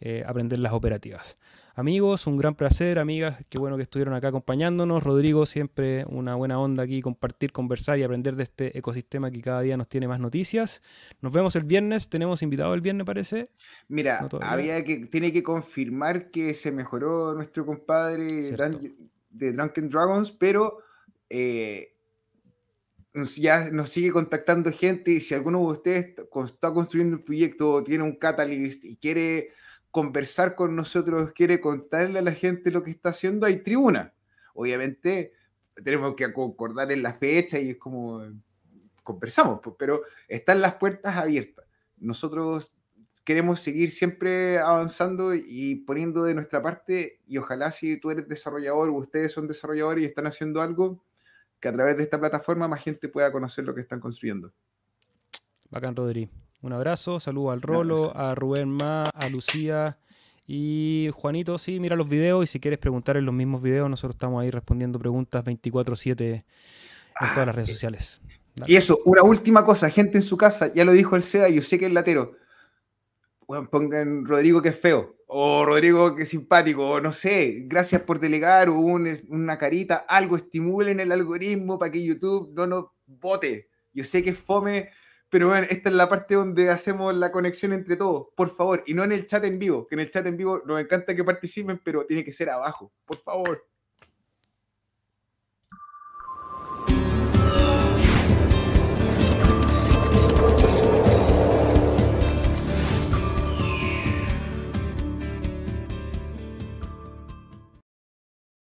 eh, aprender las operativas. Amigos, un gran placer, amigas, qué bueno que estuvieron acá acompañándonos. Rodrigo, siempre una buena onda aquí, compartir, conversar y aprender de este ecosistema que cada día nos tiene más noticias. Nos vemos el viernes, tenemos invitado el viernes, parece. Mira, había que, tiene que confirmar que se mejoró nuestro compadre de Drunken Dragons, pero eh, ya nos sigue contactando gente y si alguno de ustedes está construyendo un proyecto, tiene un catalyst y quiere conversar con nosotros, quiere contarle a la gente lo que está haciendo, hay tribuna. Obviamente tenemos que concordar en la fecha y es como conversamos, pero están las puertas abiertas. Nosotros queremos seguir siempre avanzando y poniendo de nuestra parte y ojalá si tú eres desarrollador o ustedes son desarrolladores y están haciendo algo, que a través de esta plataforma más gente pueda conocer lo que están construyendo. Bacán, Rodri. Un abrazo, saludo al Rolo, a Rubén Ma, a Lucía y Juanito. Sí, mira los videos y si quieres preguntar en los mismos videos, nosotros estamos ahí respondiendo preguntas 24-7 en todas las redes ah, sociales. Y eso, una última cosa, gente en su casa, ya lo dijo el SEA, yo sé que es latero. pongan Rodrigo que es feo, o Rodrigo que es simpático, o no sé, gracias por delegar, o una carita, algo estimulen el algoritmo para que YouTube no nos vote. Yo sé que es fome pero bueno, esta es la parte donde hacemos la conexión entre todos, por favor, y no en el chat en vivo, que en el chat en vivo nos encanta que participen, pero tiene que ser abajo, por favor.